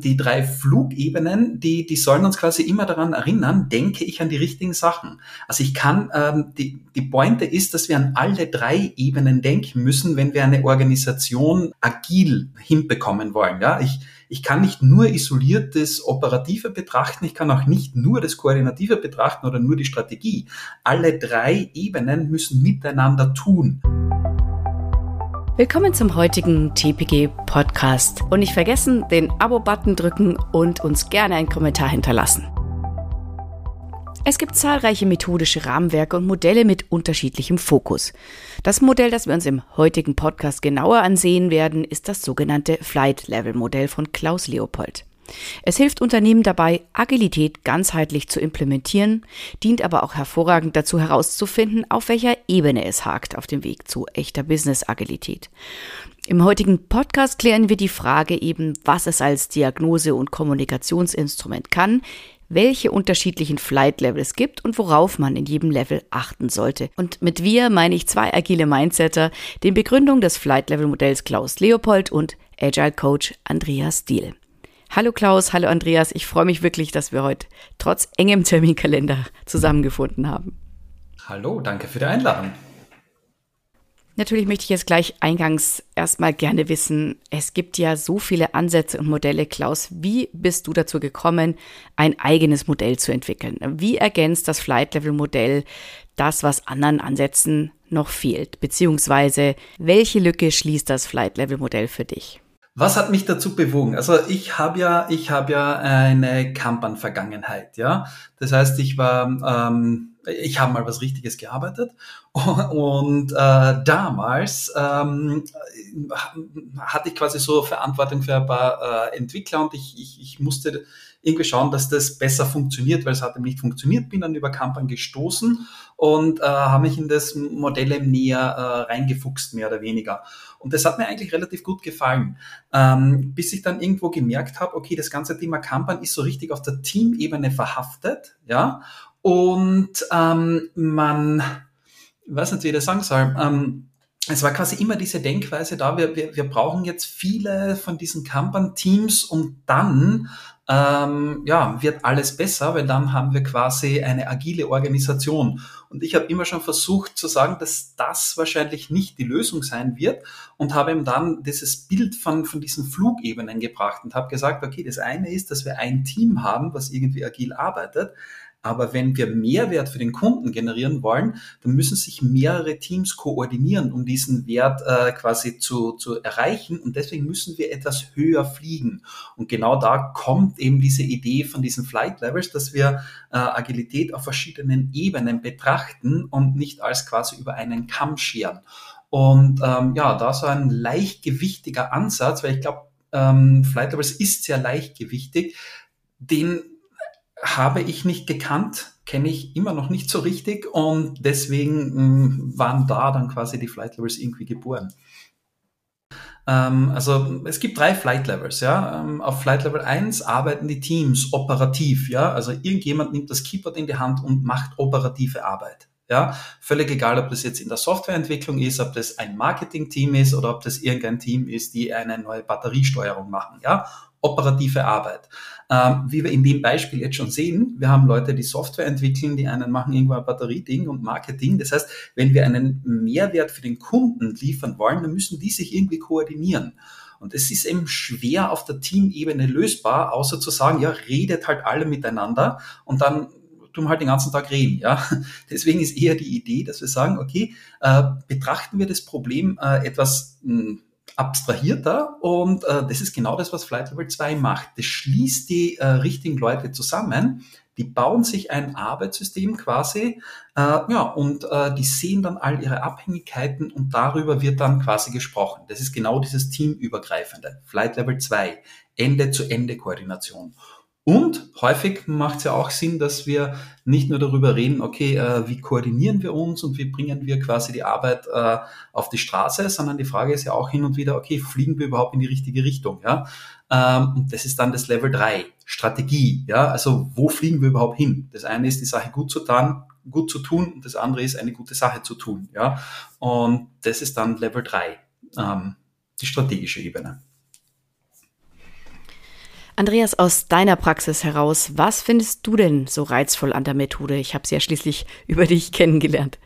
die drei Flugebenen, die, die sollen uns quasi immer daran erinnern, denke ich an die richtigen Sachen. Also ich kann, ähm, die, die Pointe ist, dass wir an alle drei Ebenen denken müssen, wenn wir eine Organisation agil hinbekommen wollen. Ja, ich, ich kann nicht nur isoliert das Operative betrachten, ich kann auch nicht nur das Koordinative betrachten oder nur die Strategie. Alle drei Ebenen müssen miteinander tun. Willkommen zum heutigen TPG Podcast. Und nicht vergessen, den Abo-Button drücken und uns gerne einen Kommentar hinterlassen. Es gibt zahlreiche methodische Rahmenwerke und Modelle mit unterschiedlichem Fokus. Das Modell, das wir uns im heutigen Podcast genauer ansehen werden, ist das sogenannte Flight Level Modell von Klaus Leopold. Es hilft Unternehmen dabei, Agilität ganzheitlich zu implementieren, dient aber auch hervorragend dazu herauszufinden, auf welcher Ebene es hakt auf dem Weg zu echter Business-Agilität. Im heutigen Podcast klären wir die Frage eben, was es als Diagnose- und Kommunikationsinstrument kann, welche unterschiedlichen Flight Level es gibt und worauf man in jedem Level achten sollte. Und mit wir meine ich zwei agile Mindsetter, den Begründung des Flight Level Modells Klaus Leopold und Agile Coach Andreas Diel. Hallo Klaus, hallo Andreas. Ich freue mich wirklich, dass wir heute trotz engem Terminkalender zusammengefunden haben. Hallo, danke für die Einladung. Natürlich möchte ich jetzt gleich eingangs erstmal gerne wissen, es gibt ja so viele Ansätze und Modelle. Klaus, wie bist du dazu gekommen, ein eigenes Modell zu entwickeln? Wie ergänzt das Flight Level Modell das, was anderen Ansätzen noch fehlt? Beziehungsweise, welche Lücke schließt das Flight Level Modell für dich? Was hat mich dazu bewogen? Also ich habe ja, ich habe ja eine Kampan-Vergangenheit, ja. Das heißt, ich war, ähm, ich habe mal was Richtiges gearbeitet und äh, damals ähm, hatte ich quasi so Verantwortung für ein paar äh, Entwickler und ich, ich, ich musste irgendwie schauen, dass das besser funktioniert, weil es hat eben nicht funktioniert, bin dann über Kampan gestoßen und äh, habe mich in das Modell eben näher äh, reingefuchst, mehr oder weniger. Und das hat mir eigentlich relativ gut gefallen, ähm, bis ich dann irgendwo gemerkt habe, okay, das ganze Thema Kampan ist so richtig auf der Teamebene verhaftet, ja, und ähm, man, ich weiß nicht, wie ich das sagen soll, ähm, es war quasi immer diese Denkweise da, wir, wir, wir brauchen jetzt viele von diesen Kanban-Teams, um dann ähm, ja, wird alles besser, weil dann haben wir quasi eine agile Organisation. Und ich habe immer schon versucht zu sagen, dass das wahrscheinlich nicht die Lösung sein wird und habe ihm dann dieses Bild von, von diesen Flugebenen gebracht und habe gesagt, okay, das eine ist, dass wir ein Team haben, was irgendwie agil arbeitet. Aber wenn wir Mehrwert für den Kunden generieren wollen, dann müssen sich mehrere Teams koordinieren, um diesen Wert äh, quasi zu, zu erreichen. Und deswegen müssen wir etwas höher fliegen. Und genau da kommt eben diese Idee von diesen Flight Levels, dass wir äh, Agilität auf verschiedenen Ebenen betrachten und nicht als quasi über einen Kamm scheren. Und ähm, ja, da so ein leichtgewichtiger Ansatz, weil ich glaube, ähm, Flight Levels ist sehr leichtgewichtig, den habe ich nicht gekannt, kenne ich immer noch nicht so richtig und deswegen mh, mm, waren da dann quasi die Flight Levels irgendwie geboren. Ähm, also es gibt drei Flight Levels, ja. Ähm, auf Flight Level 1 arbeiten die Teams operativ, ja. Also irgendjemand nimmt das Keyboard in die Hand und macht operative Arbeit. Ja, völlig egal, ob das jetzt in der Softwareentwicklung ist, ob das ein Marketing-Team ist oder ob das irgendein Team ist, die eine neue Batteriesteuerung machen. Ja, operative Arbeit. Ähm, wie wir in dem Beispiel jetzt schon sehen, wir haben Leute, die Software entwickeln, die einen machen irgendwo ein Batterieding und Marketing. Das heißt, wenn wir einen Mehrwert für den Kunden liefern wollen, dann müssen die sich irgendwie koordinieren. Und es ist eben schwer auf der Teamebene lösbar, außer zu sagen, ja, redet halt alle miteinander und dann tun halt den ganzen Tag reden. Ja? Deswegen ist eher die Idee, dass wir sagen, okay, äh, betrachten wir das Problem äh, etwas mh, hm, abstrahierter und äh, das ist genau das, was Flight Level 2 macht. Das schließt die äh, richtigen Leute zusammen, die bauen sich ein Arbeitssystem quasi, äh, ja, und äh, die sehen dann all ihre Abhängigkeiten und darüber wird dann quasi gesprochen. Das ist genau dieses teamübergreifende. Flight Level 2, Ende-zu-Ende-Koordination. Und häufig macht es ja auch Sinn, dass wir nicht nur darüber reden, okay, äh, wie koordinieren wir uns und wie bringen wir quasi die Arbeit äh, auf die Straße, sondern die Frage ist ja auch hin und wieder, okay, fliegen wir überhaupt in die richtige Richtung? Ja? Ähm, und das ist dann das Level 3, Strategie. Ja? Also wo fliegen wir überhaupt hin? Das eine ist, die Sache gut zu tun, gut zu tun und das andere ist, eine gute Sache zu tun. Ja? Und das ist dann Level 3, ähm, die strategische Ebene. Andreas, aus deiner Praxis heraus, was findest du denn so reizvoll an der Methode? Ich habe sie ja schließlich über dich kennengelernt.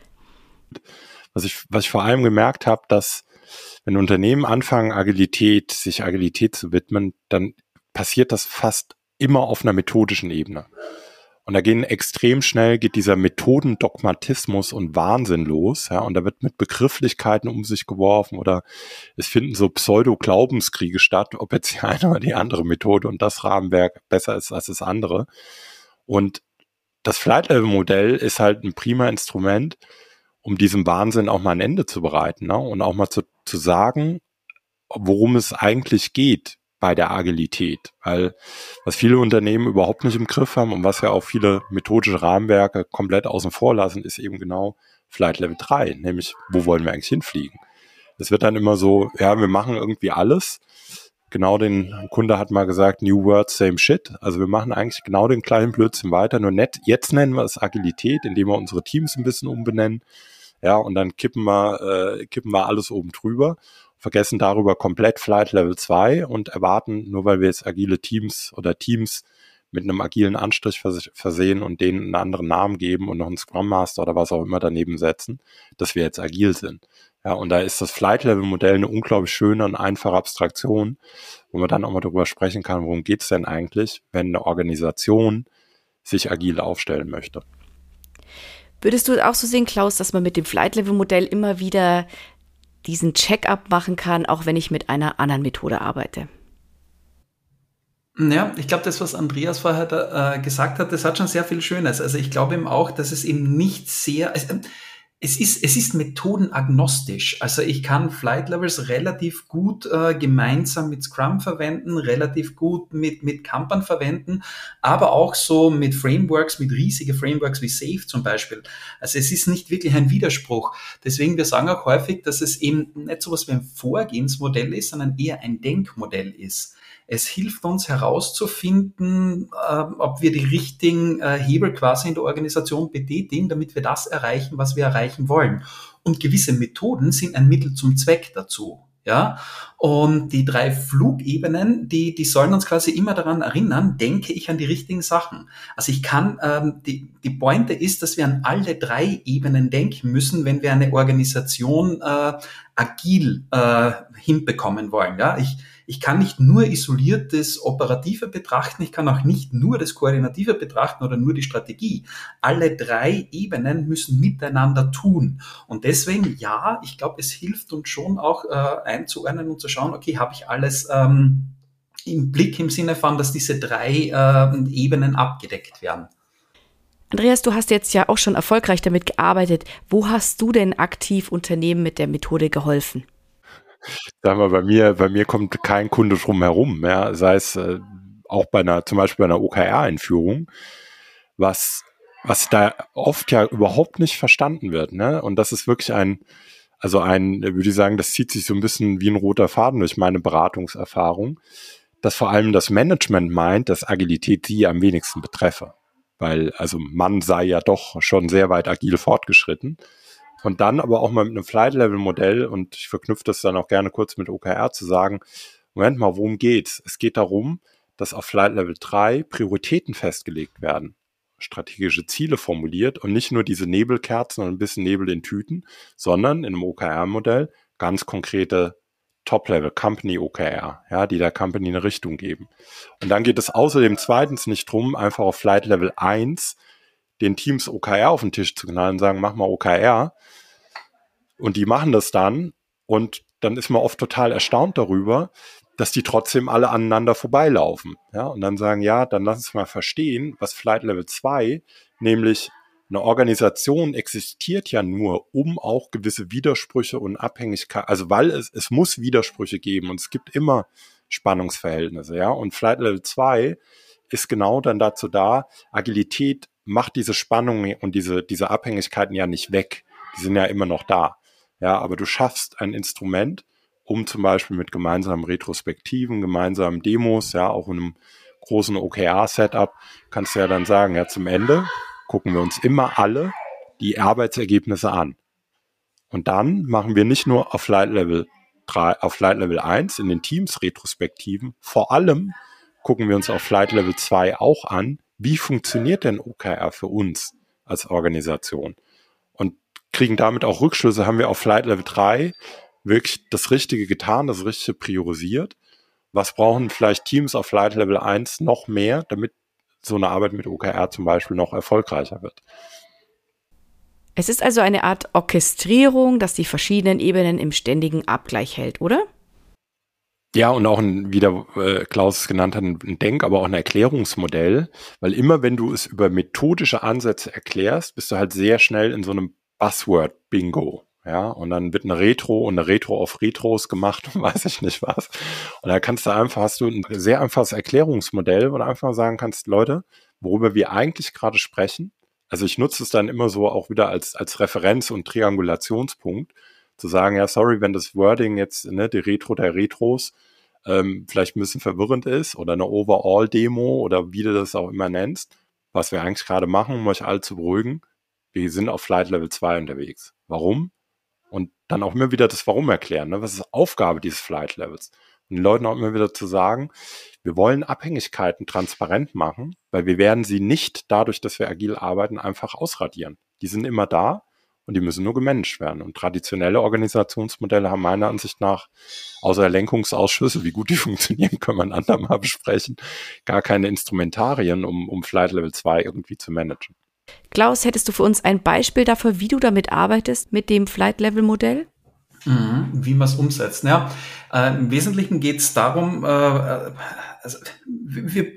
Was ich, was ich vor allem gemerkt habe, dass wenn Unternehmen anfangen, Agilität, sich Agilität zu widmen, dann passiert das fast immer auf einer methodischen Ebene. Und da gehen extrem schnell, geht dieser Methodendogmatismus und Wahnsinn los, ja, und da wird mit Begrifflichkeiten um sich geworfen oder es finden so Pseudo-Glaubenskriege statt, ob jetzt die eine oder die andere Methode und das Rahmenwerk besser ist als das andere. Und das Flight-Level-Modell ist halt ein prima Instrument, um diesem Wahnsinn auch mal ein Ende zu bereiten ne? und auch mal zu, zu sagen, worum es eigentlich geht bei der Agilität. Weil was viele Unternehmen überhaupt nicht im Griff haben und was ja auch viele methodische Rahmenwerke komplett außen vor lassen, ist eben genau Flight Level 3, nämlich wo wollen wir eigentlich hinfliegen. Es wird dann immer so, ja, wir machen irgendwie alles. Genau den Kunde hat mal gesagt, New Word, same shit. Also wir machen eigentlich genau den kleinen Blödsinn weiter, nur nett. Jetzt nennen wir es Agilität, indem wir unsere Teams ein bisschen umbenennen ja, und dann kippen wir, äh, kippen wir alles oben drüber, vergessen darüber komplett Flight Level 2 und erwarten, nur weil wir jetzt agile Teams oder Teams mit einem agilen Anstrich versehen und denen einen anderen Namen geben und noch einen Scrum Master oder was auch immer daneben setzen, dass wir jetzt agil sind. Ja, und da ist das Flight Level Modell eine unglaublich schöne und einfache Abstraktion, wo man dann auch mal darüber sprechen kann, worum geht's denn eigentlich, wenn eine Organisation sich agil aufstellen möchte. Würdest du auch so sehen, Klaus, dass man mit dem Flight-Level-Modell immer wieder diesen Check-up machen kann, auch wenn ich mit einer anderen Methode arbeite? Ja, ich glaube, das, was Andreas vorher äh, gesagt hat, das hat schon sehr viel Schönes. Also ich glaube eben auch, dass es eben nicht sehr, also, es ist, es ist methodenagnostisch. Also ich kann Flight Levels relativ gut äh, gemeinsam mit Scrum verwenden, relativ gut mit, mit Kanban verwenden, aber auch so mit Frameworks, mit riesige Frameworks wie Safe zum Beispiel. Also es ist nicht wirklich ein Widerspruch. Deswegen, wir sagen auch häufig, dass es eben nicht so was wie ein Vorgehensmodell ist, sondern eher ein Denkmodell ist. Es hilft uns herauszufinden, äh, ob wir die richtigen äh, Hebel quasi in der Organisation betätigen, damit wir das erreichen, was wir erreichen wollen. Und gewisse Methoden sind ein Mittel zum Zweck dazu. Ja, und die drei Flugebenen, die, die sollen uns quasi immer daran erinnern, denke ich an die richtigen Sachen. Also ich kann, ähm, die, die Pointe ist, dass wir an alle drei Ebenen denken müssen, wenn wir eine Organisation äh, agil äh, hinbekommen wollen. Ja, ich, ich kann nicht nur isoliert das Operative betrachten, ich kann auch nicht nur das Koordinative betrachten oder nur die Strategie. Alle drei Ebenen müssen miteinander tun. Und deswegen, ja, ich glaube, es hilft uns schon auch äh, einzuordnen und zu schauen, okay, habe ich alles ähm, im Blick im Sinne von, dass diese drei äh, Ebenen abgedeckt werden. Andreas, du hast jetzt ja auch schon erfolgreich damit gearbeitet. Wo hast du denn aktiv Unternehmen mit der Methode geholfen? Sagen wir, bei mir, bei mir kommt kein Kunde drum herum, ja, sei es äh, auch bei einer, zum Beispiel bei einer OKR-Einführung, was, was da oft ja überhaupt nicht verstanden wird, ne? Und das ist wirklich ein, also ein, würde ich sagen, das zieht sich so ein bisschen wie ein roter Faden durch meine Beratungserfahrung, dass vor allem das Management meint, dass Agilität sie am wenigsten betreffe. Weil, also man sei ja doch schon sehr weit agil fortgeschritten. Und dann aber auch mal mit einem Flight-Level-Modell und ich verknüpfe das dann auch gerne kurz mit OKR zu sagen, Moment mal, worum geht's? Es geht darum, dass auf Flight Level 3 Prioritäten festgelegt werden, strategische Ziele formuliert und nicht nur diese Nebelkerzen und ein bisschen Nebel in Tüten, sondern in einem OKR-Modell ganz konkrete Top-Level Company OKR, ja, die der Company eine Richtung geben. Und dann geht es außerdem zweitens nicht drum, einfach auf Flight Level 1 den Teams OKR auf den Tisch zu knallen und sagen, mach mal OKR. Und die machen das dann. Und dann ist man oft total erstaunt darüber, dass die trotzdem alle aneinander vorbeilaufen. Ja, und dann sagen, ja, dann lass uns mal verstehen, was Flight Level 2, nämlich eine Organisation existiert ja nur, um auch gewisse Widersprüche und Abhängigkeit, also weil es, es muss Widersprüche geben und es gibt immer Spannungsverhältnisse, ja. Und Flight Level 2 ist genau dann dazu da, Agilität macht diese Spannungen und diese, diese Abhängigkeiten ja nicht weg. Die sind ja immer noch da. Ja, aber du schaffst ein Instrument, um zum Beispiel mit gemeinsamen Retrospektiven, gemeinsamen Demos, ja, auch in einem großen OKR-Setup, kannst du ja dann sagen, ja, zum Ende gucken wir uns immer alle die Arbeitsergebnisse an. Und dann machen wir nicht nur auf Flight Level 3, auf Flight Level 1 in den Teams Retrospektiven, vor allem gucken wir uns auf Flight Level 2 auch an, wie funktioniert denn OKR für uns als Organisation? Und kriegen damit auch Rückschlüsse, haben wir auf Flight Level 3 wirklich das Richtige getan, das Richtige priorisiert? Was brauchen vielleicht Teams auf Flight Level 1 noch mehr, damit so eine Arbeit mit OKR zum Beispiel noch erfolgreicher wird? Es ist also eine Art Orchestrierung, das die verschiedenen Ebenen im ständigen Abgleich hält, oder? Ja, und auch ein, wie der äh, Klaus es genannt hat, ein Denk-, aber auch ein Erklärungsmodell, weil immer wenn du es über methodische Ansätze erklärst, bist du halt sehr schnell in so einem Buzzword-Bingo. Ja, und dann wird eine Retro und eine Retro auf Retros gemacht und weiß ich nicht was. Und da kannst du einfach, hast du ein sehr einfaches Erklärungsmodell, wo du einfach sagen kannst, Leute, worüber wir eigentlich gerade sprechen. Also ich nutze es dann immer so auch wieder als, als Referenz und Triangulationspunkt, zu sagen, ja, sorry, wenn das Wording jetzt, ne, die Retro der Retros, ähm, vielleicht ein bisschen verwirrend ist oder eine Overall-Demo oder wie du das auch immer nennst, was wir eigentlich gerade machen, um euch alle zu beruhigen, wir sind auf Flight Level 2 unterwegs. Warum? Und dann auch immer wieder das Warum erklären. Ne? Was ist Aufgabe dieses Flight Levels? Und den Leuten auch immer wieder zu sagen, wir wollen Abhängigkeiten transparent machen, weil wir werden sie nicht dadurch, dass wir agil arbeiten, einfach ausradieren. Die sind immer da und die müssen nur gemanagt werden. Und traditionelle Organisationsmodelle haben meiner Ansicht nach, außer Lenkungsausschüsse, wie gut die funktionieren, können wir ein andermal besprechen, gar keine Instrumentarien, um, um Flight Level 2 irgendwie zu managen. Klaus, hättest du für uns ein Beispiel dafür, wie du damit arbeitest, mit dem Flight Level Modell? Mhm, wie man es umsetzt. Ja, äh, Im Wesentlichen geht es darum, äh, äh, also, wir,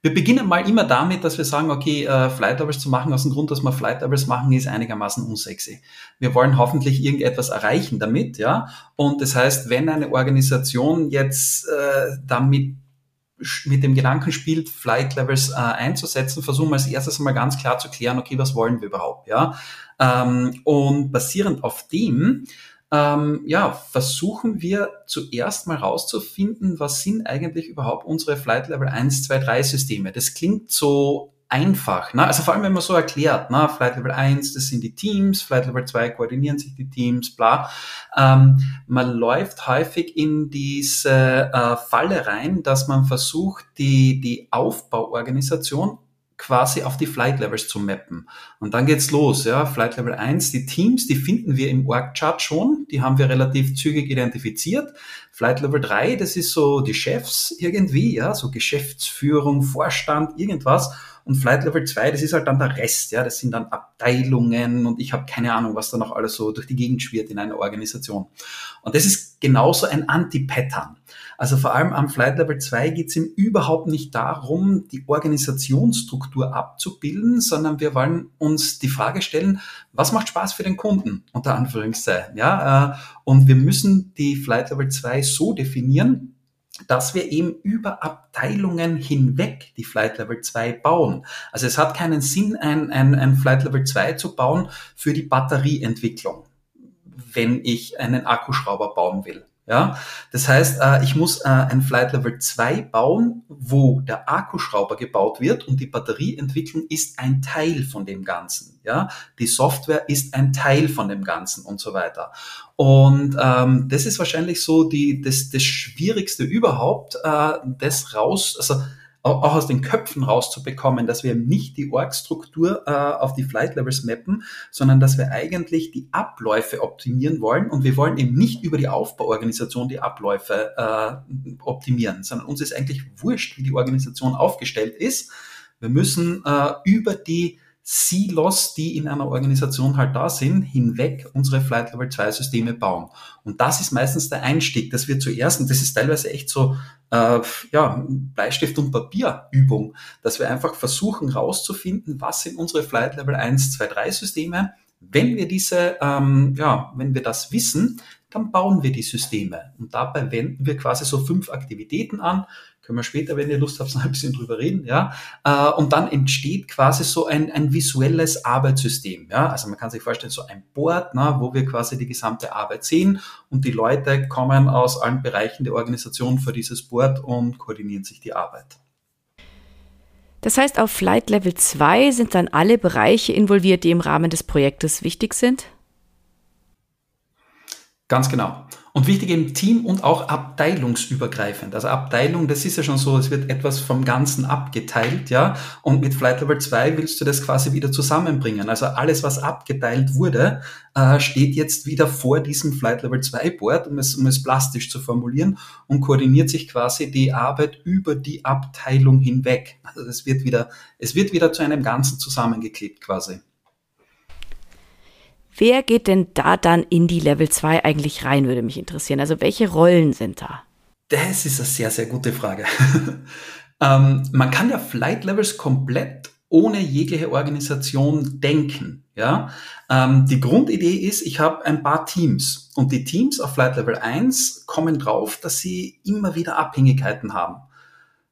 wir beginnen mal immer damit, dass wir sagen, okay, äh, Flight Levels zu machen, aus dem Grund, dass wir Flight Levels machen, ist einigermaßen unsexy. Wir wollen hoffentlich irgendetwas erreichen damit, ja. Und das heißt, wenn eine Organisation jetzt äh, damit mit dem Gedanken spielt, Flight Levels äh, einzusetzen, versuchen wir als erstes mal ganz klar zu klären, okay, was wollen wir überhaupt, ja. Ähm, und basierend auf dem ähm, ja, versuchen wir zuerst mal rauszufinden, was sind eigentlich überhaupt unsere Flight Level 1, 2, 3 Systeme. Das klingt so einfach. Ne? Also vor allem, wenn man so erklärt, ne? Flight Level 1, das sind die Teams, Flight Level 2 koordinieren sich die Teams, bla. Ähm, man läuft häufig in diese äh, Falle rein, dass man versucht, die, die Aufbauorganisation quasi auf die Flight Levels zu mappen. Und dann geht's los, ja. Flight Level 1, die Teams, die finden wir im Org-Chart schon, die haben wir relativ zügig identifiziert. Flight Level 3, das ist so die Chefs irgendwie, ja, so Geschäftsführung, Vorstand, irgendwas. Und Flight Level 2, das ist halt dann der Rest, ja, das sind dann Abteilungen und ich habe keine Ahnung, was da noch alles so durch die Gegend schwirrt in einer Organisation. Und das ist genauso ein Anti-Pattern. Also vor allem am Flight Level 2 geht es ihm überhaupt nicht darum, die Organisationsstruktur abzubilden, sondern wir wollen uns die Frage stellen, was macht Spaß für den Kunden, unter Anführungszeichen. Ja? Äh, und wir müssen die Flight Level 2 so definieren, dass wir eben über Abteilungen hinweg die Flight Level 2 bauen. Also es hat keinen Sinn, ein, ein, ein Flight Level 2 zu bauen für die Batterieentwicklung, wenn ich einen Akkuschrauber bauen will. Ja, das heißt, äh, ich muss äh, ein Flight Level 2 bauen, wo der Akkuschrauber gebaut wird und die Batterieentwicklung ist ein Teil von dem Ganzen. Ja, die Software ist ein Teil von dem Ganzen und so weiter. Und ähm, das ist wahrscheinlich so die das, das Schwierigste überhaupt, äh, das raus, also auch aus den Köpfen rauszubekommen, dass wir nicht die Org-Struktur äh, auf die Flight Levels mappen, sondern dass wir eigentlich die Abläufe optimieren wollen und wir wollen eben nicht über die Aufbauorganisation die Abläufe äh, optimieren, sondern uns ist eigentlich wurscht, wie die Organisation aufgestellt ist. Wir müssen äh, über die Silos, die in einer Organisation halt da sind, hinweg unsere Flight Level 2 Systeme bauen. Und das ist meistens der Einstieg, dass wir zuerst, und das ist teilweise echt so, äh, ja, Bleistift und Papierübung, dass wir einfach versuchen rauszufinden, was sind unsere Flight Level 1, 2, 3 Systeme. Wenn wir diese, ähm, ja, wenn wir das wissen, dann bauen wir die Systeme. Und dabei wenden wir quasi so fünf Aktivitäten an, können wir später, wenn ihr Lust habt, noch ein bisschen drüber reden, ja. Äh, und dann entsteht quasi so ein, ein visuelles Arbeitssystem, ja. Also man kann sich vorstellen, so ein Board, na, wo wir quasi die gesamte Arbeit sehen und die Leute kommen aus allen Bereichen der Organisation für dieses Board und koordinieren sich die Arbeit. Das heißt, auf Flight Level 2 sind dann alle Bereiche involviert, die im Rahmen des Projektes wichtig sind? Ganz genau. Und wichtig im Team und auch abteilungsübergreifend. Also Abteilung, das ist ja schon so, es wird etwas vom Ganzen abgeteilt, ja. Und mit Flight Level 2 willst du das quasi wieder zusammenbringen. Also alles, was abgeteilt wurde, äh, steht jetzt wieder vor diesem Flight Level 2 Board, um es, um es plastisch zu formulieren und koordiniert sich quasi die Arbeit über die Abteilung hinweg. Also es wird wieder, es wird wieder zu einem Ganzen zusammengeklebt quasi. Wer geht denn da dann in die Level 2 eigentlich rein, würde mich interessieren. Also welche Rollen sind da? Das ist eine sehr, sehr gute Frage. ähm, man kann ja Flight Levels komplett ohne jegliche Organisation denken. Ja? Ähm, die Grundidee ist, ich habe ein paar Teams und die Teams auf Flight Level 1 kommen drauf, dass sie immer wieder Abhängigkeiten haben.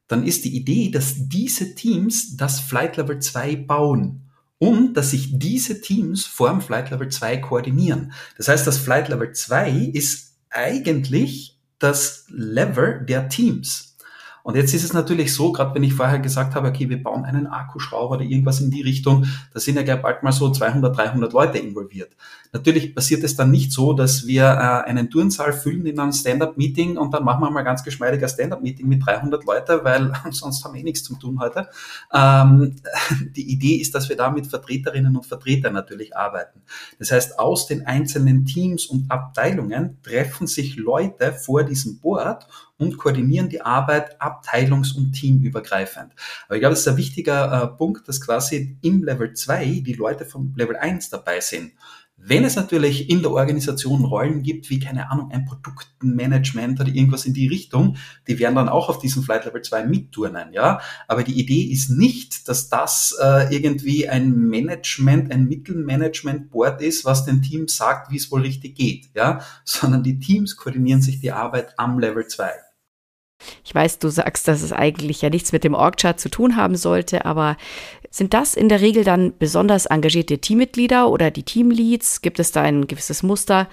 Dann ist die Idee, dass diese Teams das Flight Level 2 bauen und dass sich diese Teams vor dem Flight Level 2 koordinieren. Das heißt, das Flight Level 2 ist eigentlich das Level der Teams. Und jetzt ist es natürlich so, gerade wenn ich vorher gesagt habe, okay, wir bauen einen Akkuschrauber oder irgendwas in die Richtung, da sind ja gleich bald mal so 200, 300 Leute involviert. Natürlich passiert es dann nicht so, dass wir äh, einen Turnsaal füllen in einem Stand-up-Meeting und dann machen wir mal ganz geschmeidig ein Stand-up-Meeting mit 300 Leute, weil sonst haben wir eh nichts zu tun heute. Ähm, die Idee ist, dass wir da mit Vertreterinnen und Vertretern natürlich arbeiten. Das heißt, aus den einzelnen Teams und Abteilungen treffen sich Leute vor diesem Board und koordinieren die Arbeit abteilungs- und teamübergreifend. Aber ich glaube, das ist ein wichtiger äh, Punkt, dass quasi im Level 2 die Leute vom Level 1 dabei sind. Wenn es natürlich in der Organisation Rollen gibt, wie keine Ahnung, ein Produktmanagement oder irgendwas in die Richtung, die werden dann auch auf diesem Flight Level 2 mitturnen, ja. Aber die Idee ist nicht, dass das äh, irgendwie ein Management, ein Mittelmanagement-Board ist, was dem Team sagt, wie es wohl richtig geht, ja, sondern die Teams koordinieren sich die Arbeit am Level 2. Ich weiß, du sagst, dass es eigentlich ja nichts mit dem Org-Chart zu tun haben sollte, aber sind das in der Regel dann besonders engagierte Teammitglieder oder die Teamleads? Gibt es da ein gewisses Muster?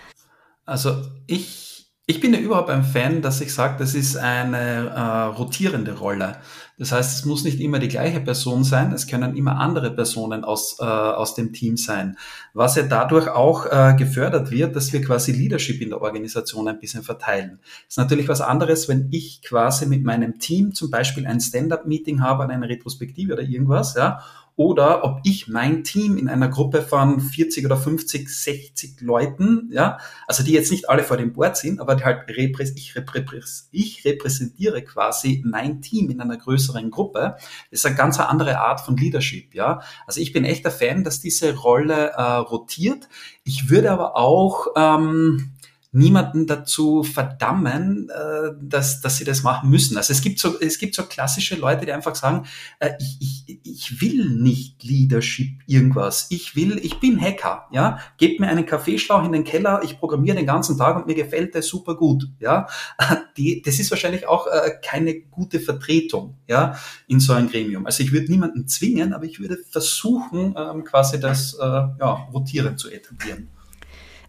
Also ich ich bin ja überhaupt ein Fan, dass ich sage, das ist eine äh, rotierende Rolle. Das heißt, es muss nicht immer die gleiche Person sein, es können immer andere Personen aus, äh, aus dem Team sein. Was ja dadurch auch äh, gefördert wird, dass wir quasi Leadership in der Organisation ein bisschen verteilen. Ist natürlich was anderes, wenn ich quasi mit meinem Team zum Beispiel ein Stand-up-Meeting habe, eine Retrospektive oder irgendwas, ja, oder ob ich mein Team in einer Gruppe von 40 oder 50, 60 Leuten, ja, also die jetzt nicht alle vor dem Board sind, aber die halt reprä ich, reprä ich repräsentiere quasi mein Team in einer größeren Gruppe. Das ist eine ganz andere Art von Leadership, ja. Also ich bin echt der Fan, dass diese Rolle äh, rotiert. Ich würde aber auch ähm, niemanden dazu verdammen, äh, dass, dass sie das machen müssen. Also es gibt so, es gibt so klassische Leute, die einfach sagen, äh, ich, ich, ich will nicht Leadership irgendwas. Ich will, ich bin Hacker, ja. Gebt mir einen Kaffeeschlauch in den Keller, ich programmiere den ganzen Tag und mir gefällt das super gut, ja. Die, das ist wahrscheinlich auch äh, keine gute Vertretung, ja, in so einem Gremium. Also ich würde niemanden zwingen, aber ich würde versuchen, ähm, quasi das, äh, ja, rotieren zu etablieren.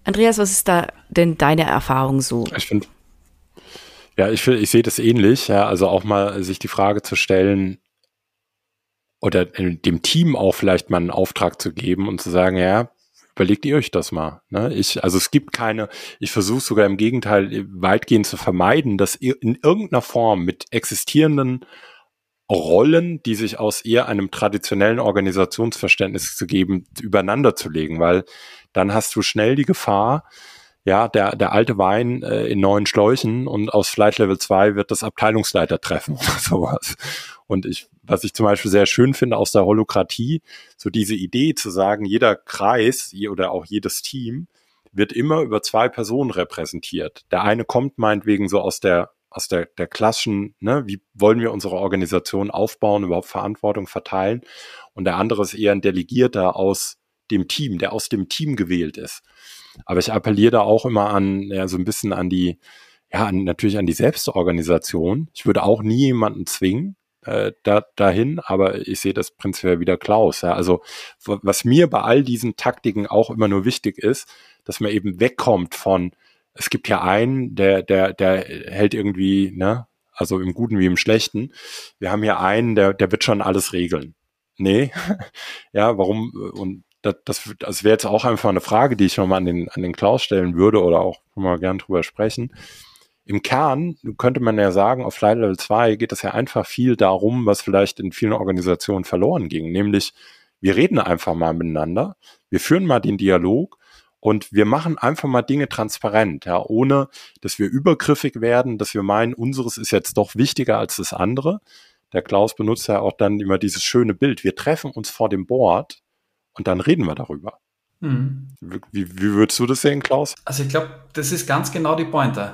Andreas, was ist da denn deine Erfahrung so? Ich finde, ja, ich, ich sehe das ähnlich. Ja, also auch mal sich die Frage zu stellen oder dem Team auch vielleicht mal einen Auftrag zu geben und zu sagen, ja, überlegt ihr euch das mal. Ne? Ich, also es gibt keine, ich versuche sogar im Gegenteil weitgehend zu vermeiden, dass in irgendeiner Form mit existierenden Rollen, die sich aus eher einem traditionellen Organisationsverständnis zu geben, übereinander zu legen, weil dann hast du schnell die Gefahr, ja, der, der alte Wein äh, in neuen Schläuchen und aus Flight Level 2 wird das Abteilungsleiter treffen oder sowas. Und ich, was ich zum Beispiel sehr schön finde aus der Holokratie, so diese Idee zu sagen, jeder Kreis oder auch jedes Team wird immer über zwei Personen repräsentiert. Der eine kommt meinetwegen so aus der aus der, der klassischen, ne, wie wollen wir unsere Organisation aufbauen, überhaupt Verantwortung verteilen. Und der andere ist eher ein Delegierter aus dem Team, der aus dem Team gewählt ist. Aber ich appelliere da auch immer an, ja, so ein bisschen an die, ja, an, natürlich an die Selbstorganisation. Ich würde auch nie jemanden zwingen, äh, da, dahin, aber ich sehe das prinzipiell wieder Klaus. Ja. Also was mir bei all diesen Taktiken auch immer nur wichtig ist, dass man eben wegkommt von, es gibt ja einen, der, der, der hält irgendwie, ne, also im Guten wie im Schlechten. Wir haben hier einen, der, der wird schon alles regeln. Nee, ja, warum? Und das, das, das wäre jetzt auch einfach eine Frage, die ich nochmal an den, an den Klaus stellen würde oder auch mal gern drüber sprechen. Im Kern könnte man ja sagen, auf Flight Level 2 geht es ja einfach viel darum, was vielleicht in vielen Organisationen verloren ging, nämlich wir reden einfach mal miteinander, wir führen mal den Dialog und wir machen einfach mal Dinge transparent, ja, ohne dass wir übergriffig werden, dass wir meinen, unseres ist jetzt doch wichtiger als das andere. Der Klaus benutzt ja auch dann immer dieses schöne Bild. Wir treffen uns vor dem Board und dann reden wir darüber. Hm. Wie, wie, würdest du das sehen, Klaus? Also ich glaube, das ist ganz genau die Pointe.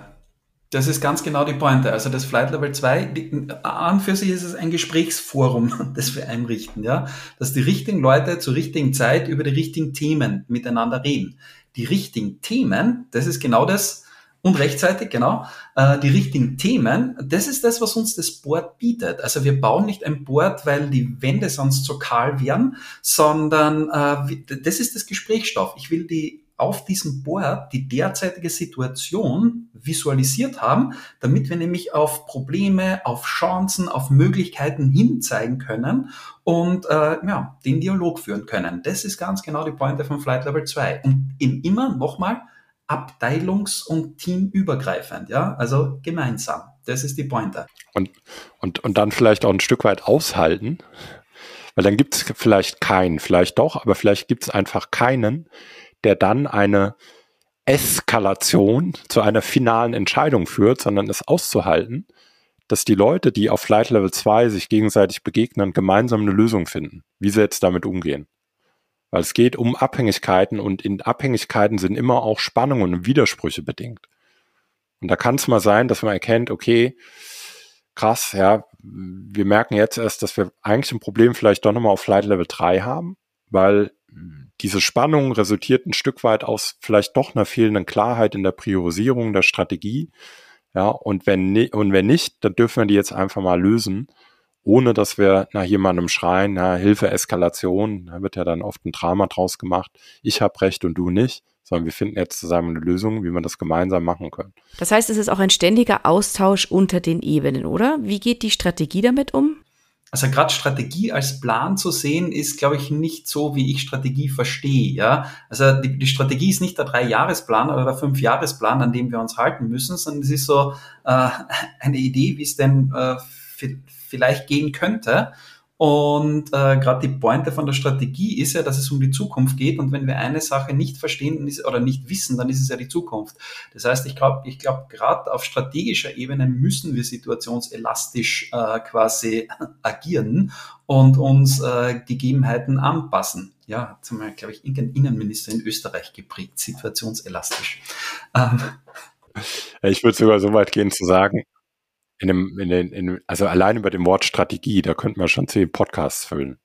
Das ist ganz genau die Pointe. Also das Flight Level 2, an für sich ist es ein Gesprächsforum, das wir einrichten, ja. Dass die richtigen Leute zur richtigen Zeit über die richtigen Themen miteinander reden. Die richtigen Themen, das ist genau das, und rechtzeitig, genau, äh, die richtigen Themen, das ist das, was uns das Board bietet. Also wir bauen nicht ein Board, weil die Wände sonst so kahl wären, sondern äh, das ist das Gesprächsstoff. Ich will die auf diesem Board die derzeitige Situation visualisiert haben, damit wir nämlich auf Probleme, auf Chancen, auf Möglichkeiten hinzeigen können und äh, ja, den Dialog führen können. Das ist ganz genau die Pointe von Flight Level 2. Und in immer nochmal abteilungs- und teamübergreifend, ja, also gemeinsam. Das ist die Pointe. Und, und, und dann vielleicht auch ein Stück weit aushalten, weil dann gibt es vielleicht keinen, vielleicht doch, aber vielleicht gibt es einfach keinen, der dann eine Eskalation zu einer finalen Entscheidung führt, sondern es auszuhalten, dass die Leute, die auf Flight Level 2 sich gegenseitig begegnen, gemeinsam eine Lösung finden, wie sie jetzt damit umgehen. Weil es geht um Abhängigkeiten und in Abhängigkeiten sind immer auch Spannungen und Widersprüche bedingt. Und da kann es mal sein, dass man erkennt, okay, krass, ja, wir merken jetzt erst, dass wir eigentlich ein Problem vielleicht doch nochmal auf Flight Level 3 haben, weil diese Spannung resultiert ein Stück weit aus vielleicht doch einer fehlenden Klarheit in der Priorisierung der Strategie. Ja, und wenn, und wenn nicht, dann dürfen wir die jetzt einfach mal lösen ohne dass wir nach jemandem schreien, na, Hilfe, Eskalation, da wird ja dann oft ein Drama draus gemacht, ich habe recht und du nicht, sondern wir finden jetzt zusammen eine Lösung, wie wir das gemeinsam machen können. Das heißt, es ist auch ein ständiger Austausch unter den Ebenen, oder? Wie geht die Strategie damit um? Also gerade Strategie als Plan zu sehen, ist, glaube ich, nicht so, wie ich Strategie verstehe. Ja, also die, die Strategie ist nicht der Drei-Jahresplan oder der Fünf-Jahresplan, an dem wir uns halten müssen, sondern es ist so äh, eine Idee, wie es denn äh, vielleicht gehen könnte. Und äh, gerade die Pointe von der Strategie ist ja, dass es um die Zukunft geht. Und wenn wir eine Sache nicht verstehen oder nicht wissen, dann ist es ja die Zukunft. Das heißt, ich glaube, ich glaube, gerade auf strategischer Ebene müssen wir situationselastisch äh, quasi agieren und uns äh, Gegebenheiten anpassen. Ja, zum Beispiel, glaube ich, irgendein Innenminister in Österreich geprägt, situationselastisch. Ähm. Ich würde sogar so weit gehen zu sagen, in einem, in den, in, also allein über dem Wort Strategie, da könnte man schon zehn Podcasts füllen.